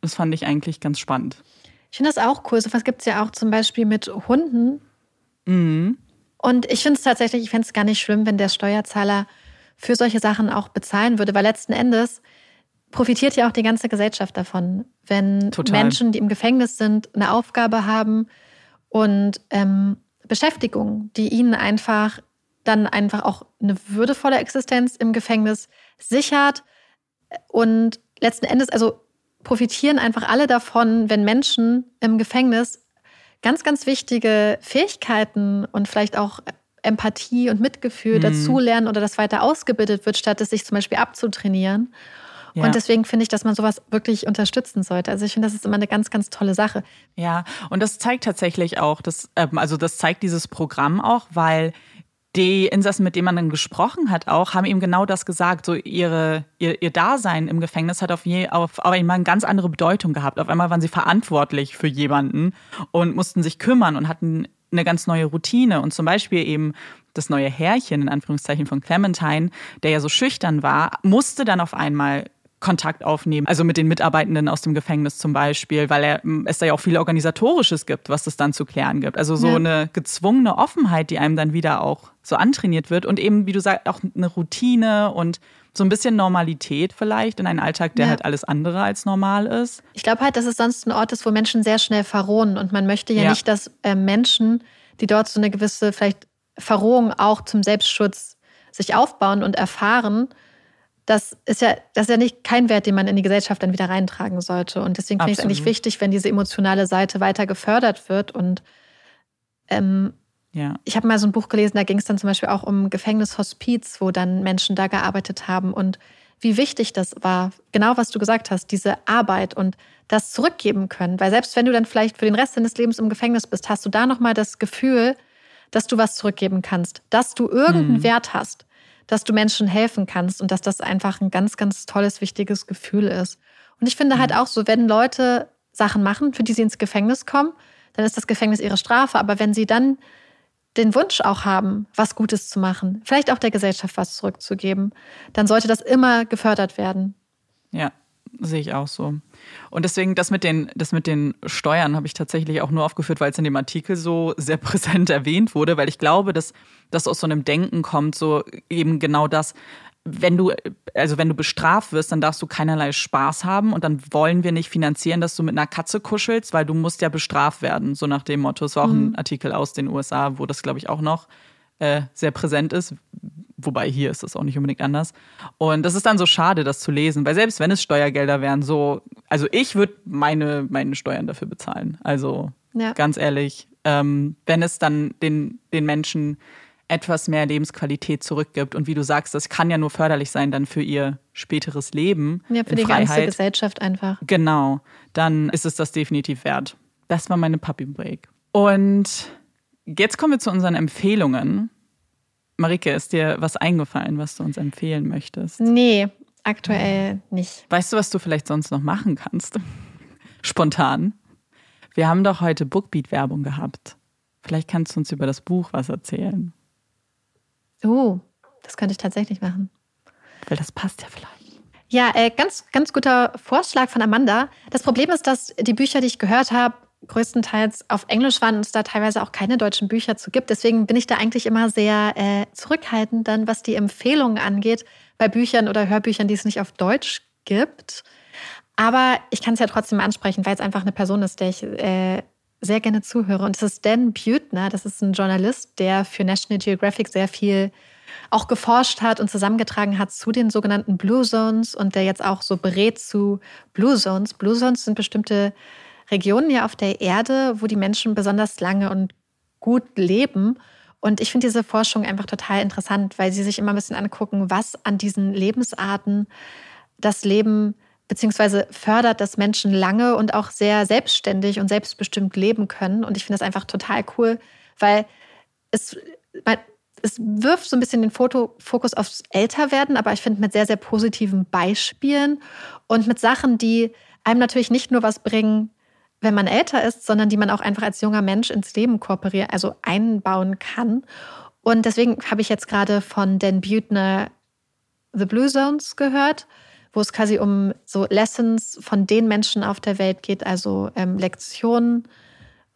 Das fand ich eigentlich ganz spannend. Ich finde das auch cool. So was gibt es ja auch zum Beispiel mit Hunden. Mhm. Und ich finde es tatsächlich, ich fände es gar nicht schlimm, wenn der Steuerzahler für solche Sachen auch bezahlen würde, weil letzten Endes profitiert ja auch die ganze Gesellschaft davon, wenn Total. Menschen, die im Gefängnis sind, eine Aufgabe haben und ähm, Beschäftigung, die ihnen einfach dann einfach auch eine würdevolle Existenz im Gefängnis sichert. Und letzten Endes, also profitieren einfach alle davon, wenn Menschen im Gefängnis ganz, ganz wichtige Fähigkeiten und vielleicht auch Empathie und Mitgefühl mhm. dazulernen oder das weiter ausgebildet wird, statt es sich zum Beispiel abzutrainieren. Ja. Und deswegen finde ich, dass man sowas wirklich unterstützen sollte. Also ich finde, das ist immer eine ganz, ganz tolle Sache. Ja, und das zeigt tatsächlich auch, das, ähm, also das zeigt dieses Programm auch, weil die Insassen, mit denen man dann gesprochen hat, auch, haben ihm genau das gesagt. So ihre, ihr, ihr Dasein im Gefängnis hat auf, je, auf, auf einmal eine ganz andere Bedeutung gehabt. Auf einmal waren sie verantwortlich für jemanden und mussten sich kümmern und hatten eine ganz neue Routine. Und zum Beispiel eben das neue Herrchen, in Anführungszeichen von Clementine, der ja so schüchtern war, musste dann auf einmal Kontakt aufnehmen. Also mit den Mitarbeitenden aus dem Gefängnis zum Beispiel, weil er, es da ja auch viel Organisatorisches gibt, was es dann zu klären gibt. Also so ja. eine gezwungene Offenheit, die einem dann wieder auch so antrainiert wird und eben, wie du sagst, auch eine Routine und so ein bisschen Normalität vielleicht in einen Alltag, der ja. halt alles andere als normal ist. Ich glaube halt, dass es sonst ein Ort ist, wo Menschen sehr schnell verrohen und man möchte ja, ja. nicht, dass äh, Menschen, die dort so eine gewisse vielleicht Verrohung auch zum Selbstschutz sich aufbauen und erfahren, das ist ja, das ist ja nicht kein Wert, den man in die Gesellschaft dann wieder reintragen sollte. Und deswegen finde ich es eigentlich wichtig, wenn diese emotionale Seite weiter gefördert wird. Und ähm, ja. ich habe mal so ein Buch gelesen, da ging es dann zum Beispiel auch um Gefängnishospiz, wo dann Menschen da gearbeitet haben und wie wichtig das war, genau was du gesagt hast, diese Arbeit und das zurückgeben können. Weil selbst wenn du dann vielleicht für den Rest deines Lebens im Gefängnis bist, hast du da nochmal das Gefühl, dass du was zurückgeben kannst, dass du irgendeinen hm. Wert hast dass du Menschen helfen kannst und dass das einfach ein ganz, ganz tolles, wichtiges Gefühl ist. Und ich finde halt mhm. auch so, wenn Leute Sachen machen, für die sie ins Gefängnis kommen, dann ist das Gefängnis ihre Strafe. Aber wenn sie dann den Wunsch auch haben, was Gutes zu machen, vielleicht auch der Gesellschaft was zurückzugeben, dann sollte das immer gefördert werden. Ja, sehe ich auch so. Und deswegen, das mit den, das mit den Steuern habe ich tatsächlich auch nur aufgeführt, weil es in dem Artikel so sehr (laughs) präsent erwähnt wurde, weil ich glaube, dass das aus so einem Denken kommt, so eben genau das. wenn du, also wenn du bestraft wirst, dann darfst du keinerlei Spaß haben und dann wollen wir nicht finanzieren, dass du mit einer Katze kuschelst, weil du musst ja bestraft werden, so nach dem Motto. Es war auch mhm. ein Artikel aus den USA, wo das, glaube ich, auch noch äh, sehr präsent ist. Wobei hier ist das auch nicht unbedingt anders. Und das ist dann so schade, das zu lesen, weil selbst wenn es Steuergelder wären, so, also ich würde meine, meine Steuern dafür bezahlen. Also ja. ganz ehrlich, ähm, wenn es dann den, den Menschen etwas mehr Lebensqualität zurückgibt. Und wie du sagst, das kann ja nur förderlich sein dann für ihr späteres Leben. Ja, für die Freiheit. ganze Gesellschaft einfach. Genau, dann ist es das definitiv wert. Das war meine Puppy Break. Und jetzt kommen wir zu unseren Empfehlungen. Marike, ist dir was eingefallen, was du uns empfehlen möchtest? Nee, aktuell nicht. Weißt du, was du vielleicht sonst noch machen kannst? (laughs) Spontan. Wir haben doch heute Bookbeat-Werbung gehabt. Vielleicht kannst du uns über das Buch was erzählen. Oh, das könnte ich tatsächlich machen. Weil das passt ja vielleicht. Ja, äh, ganz, ganz guter Vorschlag von Amanda. Das Problem ist, dass die Bücher, die ich gehört habe, größtenteils auf Englisch waren und es da teilweise auch keine deutschen Bücher zu gibt. Deswegen bin ich da eigentlich immer sehr äh, zurückhaltend, dann was die Empfehlungen angeht, bei Büchern oder Hörbüchern, die es nicht auf Deutsch gibt. Aber ich kann es ja trotzdem ansprechen, weil es einfach eine Person ist, der ich äh, sehr gerne zuhöre. Und das ist Dan Butner, das ist ein Journalist, der für National Geographic sehr viel auch geforscht hat und zusammengetragen hat zu den sogenannten Blue Zones und der jetzt auch so berät zu Blue Zones. Blue Zones sind bestimmte Regionen ja auf der Erde, wo die Menschen besonders lange und gut leben. Und ich finde diese Forschung einfach total interessant, weil sie sich immer ein bisschen angucken, was an diesen Lebensarten das Leben beziehungsweise fördert, dass Menschen lange und auch sehr selbstständig und selbstbestimmt leben können. Und ich finde das einfach total cool, weil es, es wirft so ein bisschen den Fokus aufs Älterwerden, aber ich finde mit sehr, sehr positiven Beispielen und mit Sachen, die einem natürlich nicht nur was bringen, wenn man älter ist, sondern die man auch einfach als junger Mensch ins Leben kooperieren, also einbauen kann. Und deswegen habe ich jetzt gerade von Dan Butner The Blue Zones gehört wo es quasi um so Lessons von den Menschen auf der Welt geht, also ähm, Lektionen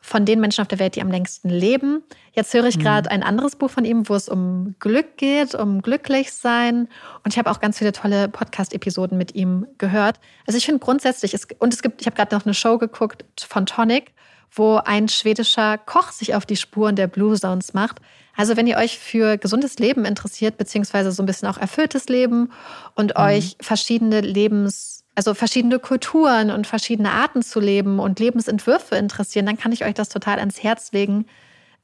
von den Menschen auf der Welt, die am längsten leben. Jetzt höre ich mhm. gerade ein anderes Buch von ihm, wo es um Glück geht, um glücklich sein. Und ich habe auch ganz viele tolle Podcast-Episoden mit ihm gehört. Also ich finde grundsätzlich, es, und es gibt, ich habe gerade noch eine Show geguckt von Tonic, wo ein schwedischer Koch sich auf die Spuren der Blue Zones macht. Also wenn ihr euch für gesundes Leben interessiert, beziehungsweise so ein bisschen auch erfülltes Leben und mhm. euch verschiedene Lebens, also verschiedene Kulturen und verschiedene Arten zu leben und Lebensentwürfe interessieren, dann kann ich euch das total ans Herz legen.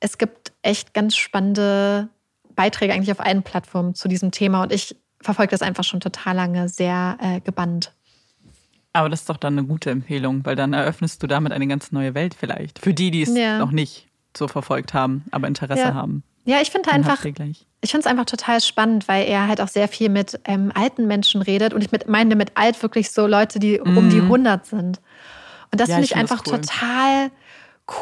Es gibt echt ganz spannende Beiträge eigentlich auf allen Plattformen zu diesem Thema und ich verfolge das einfach schon total lange sehr äh, gebannt. Aber das ist doch dann eine gute Empfehlung, weil dann eröffnest du damit eine ganz neue Welt vielleicht. Für die, die es ja. noch nicht so verfolgt haben, aber Interesse ja. haben. Ja, ich finde einfach, ich finde es einfach total spannend, weil er halt auch sehr viel mit ähm, alten Menschen redet und ich mit, meine mit alt wirklich so Leute, die mm. um die 100 sind. Und das ja, finde ich, ich find einfach cool. total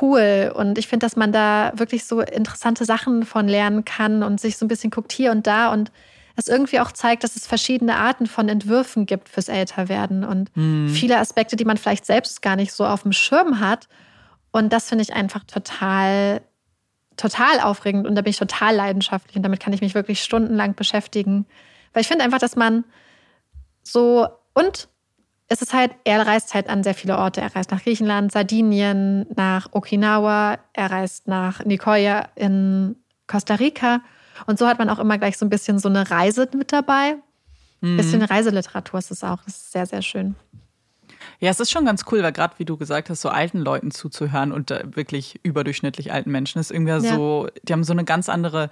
cool und ich finde, dass man da wirklich so interessante Sachen von lernen kann und sich so ein bisschen guckt hier und da und es irgendwie auch zeigt, dass es verschiedene Arten von Entwürfen gibt fürs Älterwerden und mm. viele Aspekte, die man vielleicht selbst gar nicht so auf dem Schirm hat. Und das finde ich einfach total total aufregend und da bin ich total leidenschaftlich und damit kann ich mich wirklich stundenlang beschäftigen. Weil ich finde einfach, dass man so und es ist halt, er reist halt an sehr viele Orte. Er reist nach Griechenland, Sardinien, nach Okinawa, er reist nach Nicoya in Costa Rica. Und so hat man auch immer gleich so ein bisschen so eine Reise mit dabei. Ein bisschen mhm. Reiseliteratur ist es auch. Das ist sehr, sehr schön. Ja, es ist schon ganz cool, weil gerade wie du gesagt hast, so alten Leuten zuzuhören und äh, wirklich überdurchschnittlich alten Menschen ist irgendwie ja. so, die haben so eine ganz andere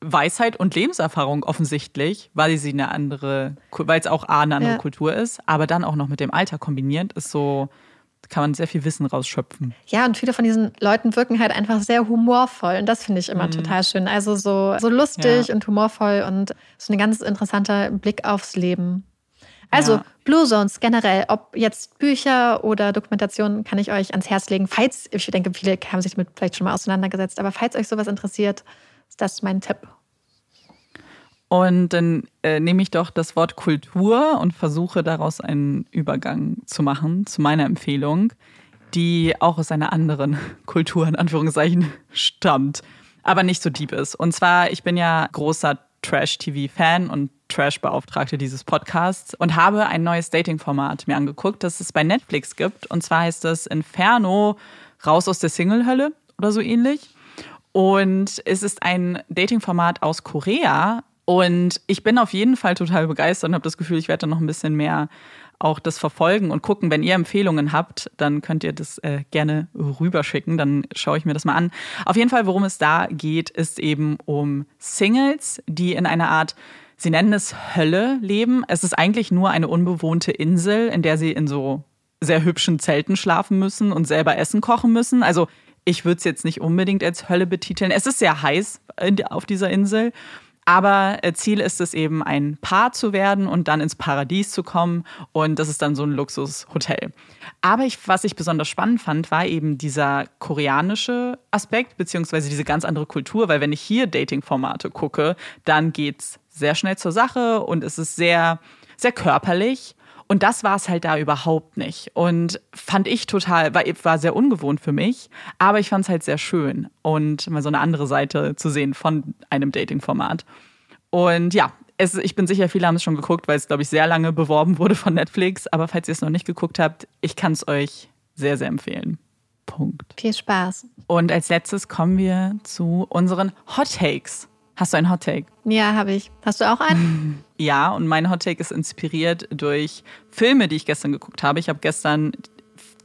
Weisheit und Lebenserfahrung offensichtlich, weil sie eine andere, weil es auch A, eine andere ja. Kultur ist, aber dann auch noch mit dem Alter kombiniert, ist so, kann man sehr viel Wissen rausschöpfen. Ja, und viele von diesen Leuten wirken halt einfach sehr humorvoll und das finde ich immer mhm. total schön. Also so, so lustig ja. und humorvoll und so ein ganz interessanter Blick aufs Leben. Also ja. Blue Zones generell, ob jetzt Bücher oder Dokumentationen, kann ich euch ans Herz legen. Falls, ich denke, viele haben sich damit vielleicht schon mal auseinandergesetzt, aber falls euch sowas interessiert, ist das mein Tipp. Und dann äh, nehme ich doch das Wort Kultur und versuche daraus einen Übergang zu machen zu meiner Empfehlung, die auch aus einer anderen (laughs) Kultur in Anführungszeichen stammt, aber nicht so deep ist. Und zwar, ich bin ja großer Trash-TV-Fan und Trash-Beauftragte dieses Podcasts und habe ein neues Dating-Format mir angeguckt, das es bei Netflix gibt. Und zwar heißt das Inferno Raus aus der Single-Hölle oder so ähnlich. Und es ist ein Dating-Format aus Korea. Und ich bin auf jeden Fall total begeistert und habe das Gefühl, ich werde da noch ein bisschen mehr auch das verfolgen und gucken. Wenn ihr Empfehlungen habt, dann könnt ihr das äh, gerne rüberschicken. Dann schaue ich mir das mal an. Auf jeden Fall, worum es da geht, ist eben um Singles, die in einer Art Sie nennen es Hölle leben. Es ist eigentlich nur eine unbewohnte Insel, in der sie in so sehr hübschen Zelten schlafen müssen und selber Essen kochen müssen. Also ich würde es jetzt nicht unbedingt als Hölle betiteln. Es ist sehr heiß auf dieser Insel. Aber äh, Ziel ist es eben, ein Paar zu werden und dann ins Paradies zu kommen. Und das ist dann so ein Luxushotel. Aber ich, was ich besonders spannend fand, war eben dieser koreanische Aspekt, beziehungsweise diese ganz andere Kultur. Weil wenn ich hier Dating-Formate gucke, dann geht es sehr schnell zur Sache und es ist sehr, sehr körperlich. Und das war es halt da überhaupt nicht. Und fand ich total, war, war sehr ungewohnt für mich, aber ich fand es halt sehr schön und mal so eine andere Seite zu sehen von einem Dating-Format. Und ja, es, ich bin sicher, viele haben es schon geguckt, weil es, glaube ich, sehr lange beworben wurde von Netflix. Aber falls ihr es noch nicht geguckt habt, ich kann es euch sehr, sehr empfehlen. Punkt. Viel Spaß. Und als letztes kommen wir zu unseren Hot Takes. Hast du einen Hot Take? Ja, habe ich. Hast du auch einen? (laughs) Ja, und mein Hot Take ist inspiriert durch Filme, die ich gestern geguckt habe. Ich habe gestern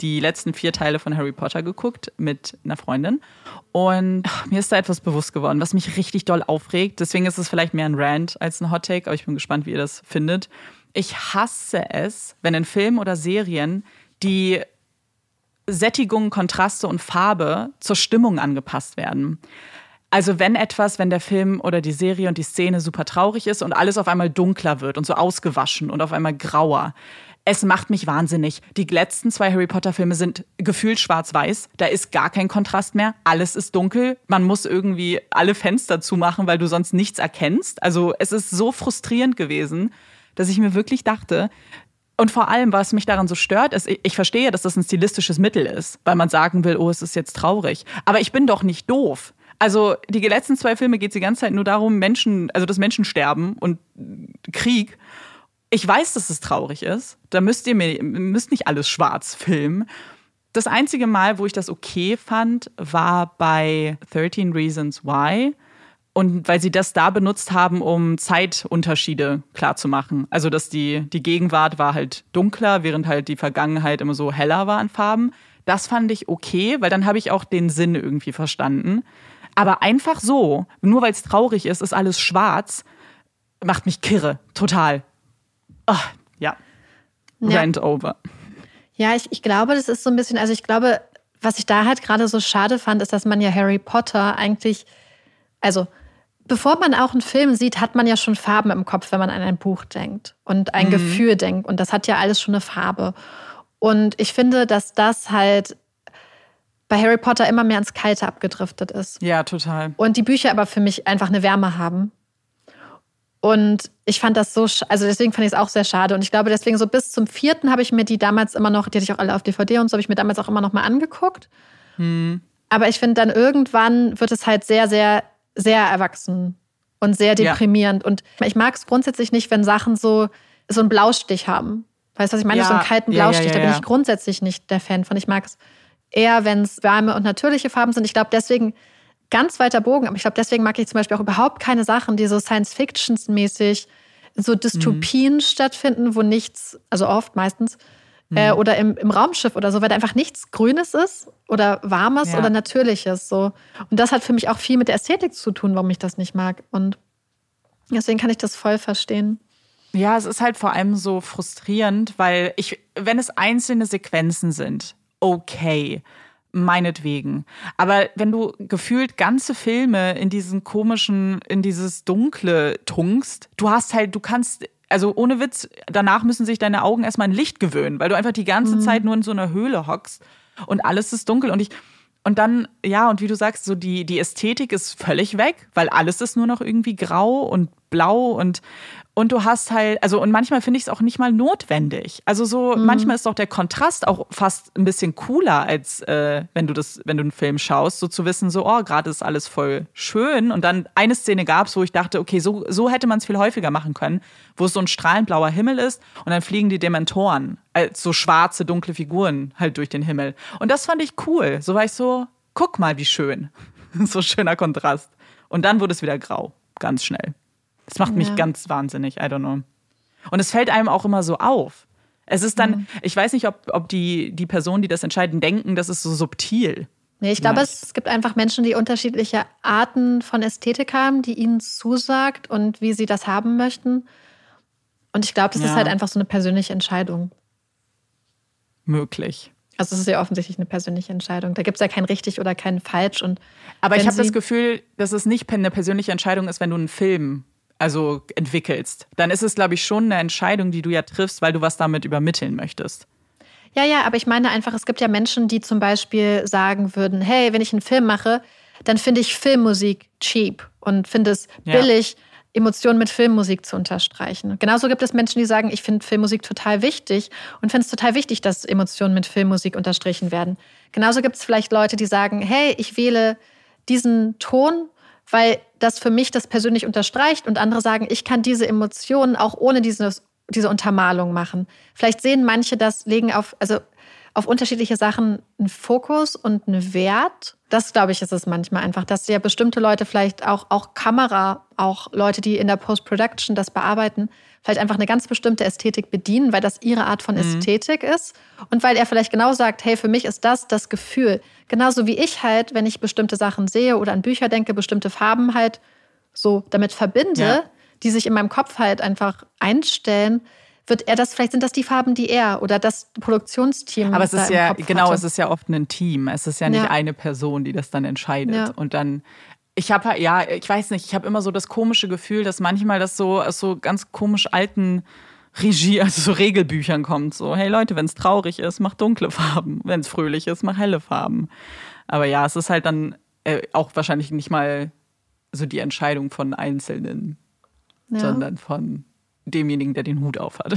die letzten vier Teile von Harry Potter geguckt mit einer Freundin. Und ach, mir ist da etwas bewusst geworden, was mich richtig doll aufregt. Deswegen ist es vielleicht mehr ein Rant als ein Hot Take, aber ich bin gespannt, wie ihr das findet. Ich hasse es, wenn in Filmen oder Serien die Sättigung, Kontraste und Farbe zur Stimmung angepasst werden. Also wenn etwas, wenn der Film oder die Serie und die Szene super traurig ist und alles auf einmal dunkler wird und so ausgewaschen und auf einmal grauer. Es macht mich wahnsinnig. Die letzten zwei Harry Potter Filme sind gefühlt schwarz-weiß. Da ist gar kein Kontrast mehr. Alles ist dunkel. Man muss irgendwie alle Fenster zumachen, weil du sonst nichts erkennst. Also es ist so frustrierend gewesen, dass ich mir wirklich dachte, und vor allem, was mich daran so stört, ist, ich verstehe, dass das ein stilistisches Mittel ist, weil man sagen will, oh, es ist jetzt traurig. Aber ich bin doch nicht doof. Also die letzten zwei Filme geht es die ganze Zeit nur darum, Menschen, also das Menschen sterben und Krieg. Ich weiß, dass es traurig ist. Da müsst ihr mir müsst nicht alles schwarz filmen. Das einzige Mal, wo ich das okay fand, war bei 13 Reasons Why. Und weil sie das da benutzt haben, um Zeitunterschiede klarzumachen. Also, dass die, die Gegenwart war halt dunkler, während halt die Vergangenheit immer so heller war an Farben. Das fand ich okay, weil dann habe ich auch den Sinn irgendwie verstanden. Aber einfach so, nur weil es traurig ist, ist alles schwarz, macht mich kirre. Total. Oh, ja. ja. Rant over. Ja, ich, ich glaube, das ist so ein bisschen, also ich glaube, was ich da halt gerade so schade fand, ist, dass man ja Harry Potter eigentlich, also bevor man auch einen Film sieht, hat man ja schon Farben im Kopf, wenn man an ein Buch denkt und ein mhm. Gefühl denkt. Und das hat ja alles schon eine Farbe. Und ich finde, dass das halt bei Harry Potter immer mehr ins Kalte abgedriftet ist. Ja, total. Und die Bücher aber für mich einfach eine Wärme haben. Und ich fand das so, also deswegen fand ich es auch sehr schade. Und ich glaube, deswegen so bis zum vierten habe ich mir die damals immer noch, die hatte ich auch alle auf DVD und so, habe ich mir damals auch immer noch mal angeguckt. Hm. Aber ich finde, dann irgendwann wird es halt sehr, sehr, sehr erwachsen und sehr deprimierend. Ja. Und ich mag es grundsätzlich nicht, wenn Sachen so, so einen Blaustich haben. Weißt du, was ich meine? Ja. So einen kalten Blaustich. Ja, da bin ich grundsätzlich nicht der Fan von. Ich mag es eher, wenn es warme und natürliche Farben sind. Ich glaube, deswegen ganz weiter Bogen, aber ich glaube, deswegen mag ich zum Beispiel auch überhaupt keine Sachen, die so Science-Fiction-mäßig so Dystopien mhm. stattfinden, wo nichts, also oft meistens, mhm. äh, oder im, im Raumschiff oder so, weil da einfach nichts Grünes ist oder Warmes ja. oder Natürliches. So. Und das hat für mich auch viel mit der Ästhetik zu tun, warum ich das nicht mag. Und deswegen kann ich das voll verstehen. Ja, es ist halt vor allem so frustrierend, weil ich, wenn es einzelne Sequenzen sind, okay. Meinetwegen. Aber wenn du gefühlt ganze Filme in diesen komischen, in dieses Dunkle tunkst, du hast halt, du kannst also ohne Witz, danach müssen sich deine Augen erstmal ein Licht gewöhnen, weil du einfach die ganze mhm. Zeit nur in so einer Höhle hockst und alles ist dunkel und ich und dann ja und wie du sagst, so die die Ästhetik ist völlig weg, weil alles ist nur noch irgendwie grau und blau und Und du hast halt, also und manchmal finde ich es auch nicht mal notwendig. Also so, mhm. manchmal ist doch der Kontrast auch fast ein bisschen cooler, als äh, wenn du das, wenn du einen Film schaust, so zu wissen, so, oh, gerade ist alles voll schön. Und dann eine Szene gab es, wo ich dachte, okay, so, so hätte man es viel häufiger machen können, wo es so ein strahlend blauer Himmel ist und dann fliegen die Dementoren als so schwarze, dunkle Figuren halt durch den Himmel. Und das fand ich cool. So war ich so, guck mal, wie schön. (laughs) so schöner Kontrast. Und dann wurde es wieder grau, ganz schnell. Das macht mich ja. ganz wahnsinnig, I don't know. Und es fällt einem auch immer so auf. Es ist dann, mhm. ich weiß nicht, ob, ob die, die Personen, die das entscheiden, denken, das ist so subtil. Nee, ich glaube, es gibt einfach Menschen, die unterschiedliche Arten von Ästhetik haben, die ihnen zusagt und wie sie das haben möchten. Und ich glaube, das ja. ist halt einfach so eine persönliche Entscheidung. Möglich. Also es ist ja offensichtlich eine persönliche Entscheidung. Da gibt es ja kein richtig oder kein falsch. Und Aber ich habe das Gefühl, dass es nicht eine persönliche Entscheidung ist, wenn du einen Film also entwickelst, dann ist es, glaube ich, schon eine Entscheidung, die du ja triffst, weil du was damit übermitteln möchtest. Ja, ja, aber ich meine einfach, es gibt ja Menschen, die zum Beispiel sagen würden, hey, wenn ich einen Film mache, dann finde ich Filmmusik cheap und finde es billig, ja. Emotionen mit Filmmusik zu unterstreichen. Genauso gibt es Menschen, die sagen, ich finde Filmmusik total wichtig und finde es total wichtig, dass Emotionen mit Filmmusik unterstrichen werden. Genauso gibt es vielleicht Leute, die sagen, hey, ich wähle diesen Ton weil das für mich das persönlich unterstreicht und andere sagen, ich kann diese Emotionen auch ohne dieses, diese Untermalung machen. Vielleicht sehen manche das, legen auf, also auf unterschiedliche Sachen einen Fokus und einen Wert. Das, glaube ich, ist es manchmal einfach, dass ja bestimmte Leute vielleicht auch, auch Kamera, auch Leute, die in der Post-Production das bearbeiten, vielleicht einfach eine ganz bestimmte Ästhetik bedienen, weil das ihre Art von mhm. Ästhetik ist und weil er vielleicht genau sagt, hey, für mich ist das das Gefühl. Genauso wie ich halt, wenn ich bestimmte Sachen sehe oder an Bücher denke, bestimmte Farben halt so damit verbinde, ja. die sich in meinem Kopf halt einfach einstellen, wird er das, vielleicht sind das die Farben, die er oder das Produktionsteam. Aber es ist ja, genau, hatte. es ist ja oft ein Team. Es ist ja nicht ja. eine Person, die das dann entscheidet. Ja. Und dann ich habe ja, ich weiß nicht, ich habe immer so das komische Gefühl, dass manchmal das so aus so ganz komisch alten Regie, also so Regelbüchern kommt. So, hey Leute, wenn es traurig ist, mach dunkle Farben. Wenn es fröhlich ist, mach helle Farben. Aber ja, es ist halt dann äh, auch wahrscheinlich nicht mal so die Entscheidung von Einzelnen, ja. sondern von demjenigen, der den Hut aufhat.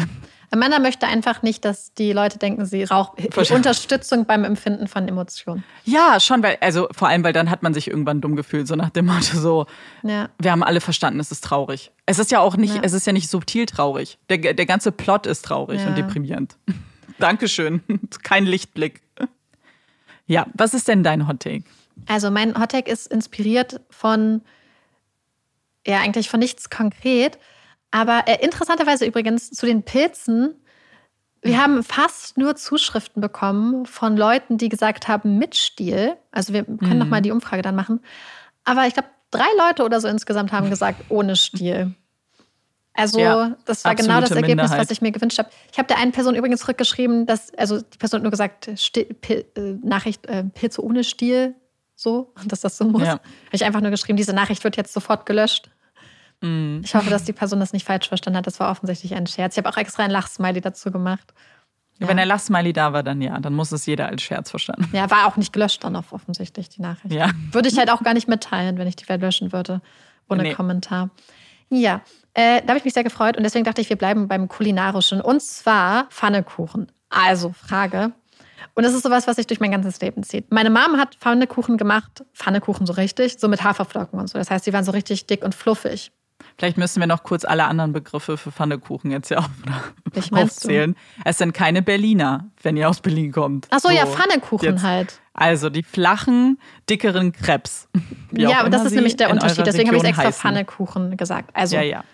Amanda möchte einfach nicht, dass die Leute denken, sie braucht Unterstützung beim Empfinden von Emotionen. Ja, schon, weil, also vor allem, weil dann hat man sich irgendwann dumm gefühlt, so nach dem Motto so, ja. wir haben alle verstanden, es ist traurig. Es ist ja auch nicht, ja. es ist ja nicht subtil traurig. Der, der ganze Plot ist traurig ja. und deprimierend. (laughs) Dankeschön. (laughs) Kein Lichtblick. Ja, was ist denn dein Hot Take? Also mein Hot Take ist inspiriert von, ja, eigentlich von nichts konkret, aber äh, interessanterweise übrigens zu den Pilzen. Wir haben fast nur Zuschriften bekommen von Leuten, die gesagt haben, mit Stiel. Also wir können mhm. noch mal die Umfrage dann machen. Aber ich glaube, drei Leute oder so insgesamt haben gesagt, (laughs) ohne Stiel. Also ja, das war genau das Ergebnis, Minderheit. was ich mir gewünscht habe. Ich habe der einen Person übrigens zurückgeschrieben, dass, also die Person hat nur gesagt, Stil, Pil, äh, Nachricht, äh, Pilze ohne Stiel, so, (laughs) dass das so muss. Ja. Habe ich einfach nur geschrieben, diese Nachricht wird jetzt sofort gelöscht. Mhm. Ich hoffe, dass die Person das nicht falsch verstanden hat. Das war offensichtlich ein Scherz. Ich habe auch extra ein Lachsmiley dazu gemacht. Ja. Wenn der Lachsmiley da war, dann ja, dann muss es jeder als Scherz verstanden. Ja, war auch nicht gelöscht dann auf offensichtlich die Nachricht. Ja. Würde ich halt auch gar nicht mitteilen, wenn ich die löschen würde, ohne nee. Kommentar. Ja, äh, da habe ich mich sehr gefreut und deswegen dachte ich, wir bleiben beim Kulinarischen und zwar Pfannekuchen. Also Frage. Und das ist sowas, was sich durch mein ganzes Leben zieht. Meine Mom hat Pfannekuchen gemacht, Pfannekuchen so richtig, so mit Haferflocken und so. Das heißt, die waren so richtig dick und fluffig. Vielleicht müssen wir noch kurz alle anderen Begriffe für Pfannekuchen jetzt ja auf, (laughs) aufzählen. Du? Es sind keine Berliner, wenn ihr aus Berlin kommt. Ach so, so ja, Pfannekuchen jetzt. halt. Also die flachen, dickeren Krebs. Ja, aber das ist nämlich der Unterschied. Deswegen habe ich extra heißen. Pfannekuchen gesagt. Also, ja, ja.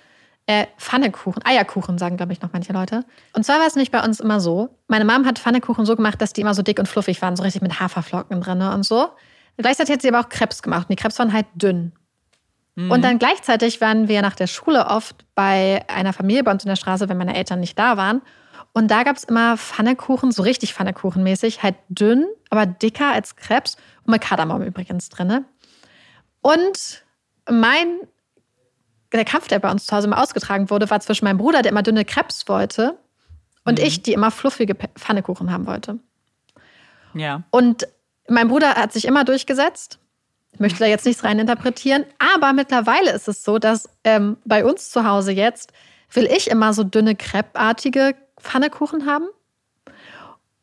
Äh, Pfannekuchen, Eierkuchen sagen, glaube ich, noch manche Leute. Und zwar war es nämlich bei uns immer so, meine Mom hat Pfannekuchen so gemacht, dass die immer so dick und fluffig waren, so richtig mit Haferflocken drin und so. Gleichzeitig hat sie aber auch Krebs gemacht und die Krebs waren halt dünn. Mhm. Und dann gleichzeitig waren wir nach der Schule oft bei einer Familie bei uns in der Straße, wenn meine Eltern nicht da waren. Und da gab es immer Pfannekuchen, so richtig Pfannekuchenmäßig, halt dünn, aber dicker als Krebs und mit Kardamom übrigens drin. Und mein, der Kampf, der bei uns zu Hause immer ausgetragen wurde, war zwischen meinem Bruder, der immer dünne Krebs wollte, und mhm. ich, die immer fluffige Pfannekuchen haben wollte. Ja. Und mein Bruder hat sich immer durchgesetzt möchte da jetzt nichts reininterpretieren, aber mittlerweile ist es so, dass ähm, bei uns zu Hause jetzt, will ich immer so dünne Crepe-artige Pfannekuchen haben.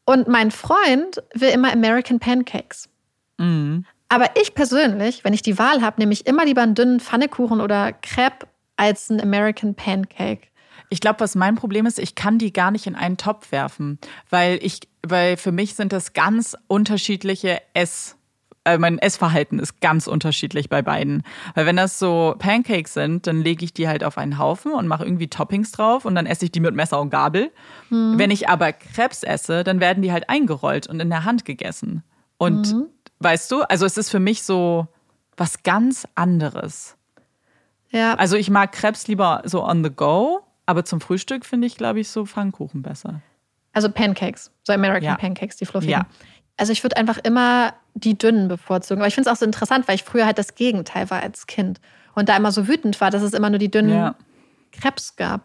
Und mein Freund will immer American Pancakes. Mhm. Aber ich persönlich, wenn ich die Wahl habe, nehme ich immer lieber einen dünnen Pfannekuchen oder Crepe als einen American Pancake. Ich glaube, was mein Problem ist, ich kann die gar nicht in einen Topf werfen, weil ich, weil für mich sind das ganz unterschiedliche Ess. Äh, mein Essverhalten ist ganz unterschiedlich bei beiden. Weil wenn das so Pancakes sind, dann lege ich die halt auf einen Haufen und mache irgendwie Toppings drauf und dann esse ich die mit Messer und Gabel. Wenn ich aber Krebs esse, dann werden die halt eingerollt und in der Hand gegessen. Und weißt du, also es ist für mich so was ganz anderes. Ja, Also ich mag Krebs lieber so on the go, aber zum Frühstück finde ich, glaube ich, so Pfannkuchen besser. also Pancakes, so American Ja. Pancakes, die fluffigen. Ja. Also ich würde einfach immer die dünnen bevorzugen. Aber ich finde es auch so interessant, weil ich früher halt das Gegenteil war als Kind. Und da immer so wütend war, dass es immer nur die dünnen Ja. Krebs gab.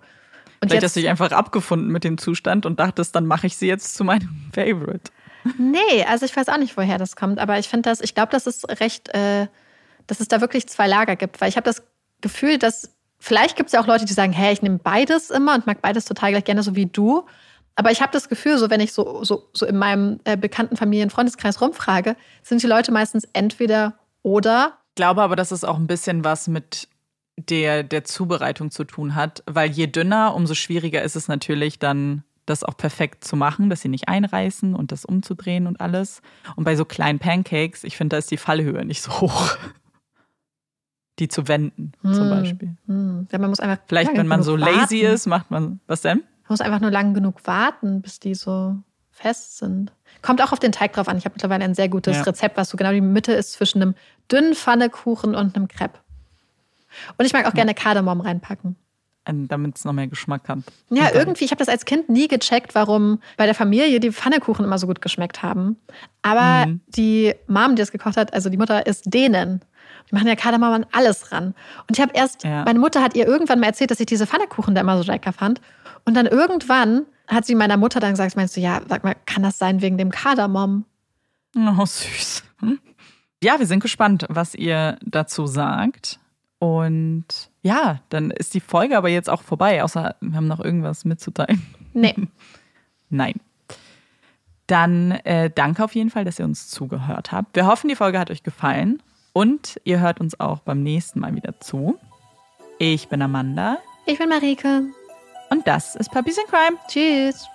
Und Vielleicht hast du dich einfach abgefunden mit dem Zustand und dachtest, dann mache ich sie jetzt zu meinem (laughs) Favorite. nee, also ich weiß auch nicht, woher das kommt. Aber ich finde das, ich glaube, dass es recht, äh, dass es da wirklich zwei Lager gibt. Weil ich habe das Gefühl, dass vielleicht gibt es ja auch Leute, die sagen, hey, ich nehme beides immer und mag beides total gleich gerne, so wie du. Aber ich habe das Gefühl, so wenn ich so, so, so in meinem äh, bekannten Familien-Freundeskreis rumfrage, sind die Leute meistens entweder oder. Ich glaube aber, dass es auch ein bisschen was mit der, der Zubereitung zu tun hat, weil je dünner, umso schwieriger ist es natürlich dann, das auch perfekt zu machen, dass sie nicht einreißen und das umzudrehen und alles. Und bei so kleinen Pancakes, ich finde, da ist die Fallhöhe nicht so hoch. (laughs) Die zu wenden, zum Hm. Beispiel. Hm, ja, man muss einfach Vielleicht, wenn man so genug lazy warten. ist, macht man, was denn? Man muss einfach nur lang genug warten, bis die so fest sind. Kommt auch auf den Teig drauf an. Ich habe mittlerweile ein sehr gutes Ja. Rezept, was so genau die Mitte ist zwischen einem dünnen Pfannekuchen und einem Crepe. Und ich mag auch gerne Kardamom reinpacken. Damit es noch mehr Geschmack hat. Ja, Und irgendwie, ich habe das als Kind nie gecheckt, warum bei der Familie die Pfannekuchen immer so gut geschmeckt haben. Aber Mhm. die Mom, die das gekocht hat, also die Mutter, ist denen. Die machen ja Kardamom an alles ran. Und ich habe erst, Ja. meine Mutter hat ihr irgendwann mal erzählt, dass ich diese Pfannekuchen da immer so lecker fand. Und dann irgendwann hat sie meiner Mutter dann gesagt, meinst du, ja, sag mal, kann das sein wegen dem Kardamom? Oh, süß. Hm? Ja, wir sind gespannt, was ihr dazu sagt. Und ja, dann ist die Folge aber jetzt auch vorbei, außer wir haben noch irgendwas mitzuteilen. Nee. (laughs) Nein. Dann äh, danke auf jeden Fall, dass ihr uns zugehört habt. Wir hoffen, die Folge hat euch gefallen und ihr hört uns auch beim nächsten Mal wieder zu. Ich bin Amanda Ich bin Marike. und das ist Puppies in Crime. Tschüss.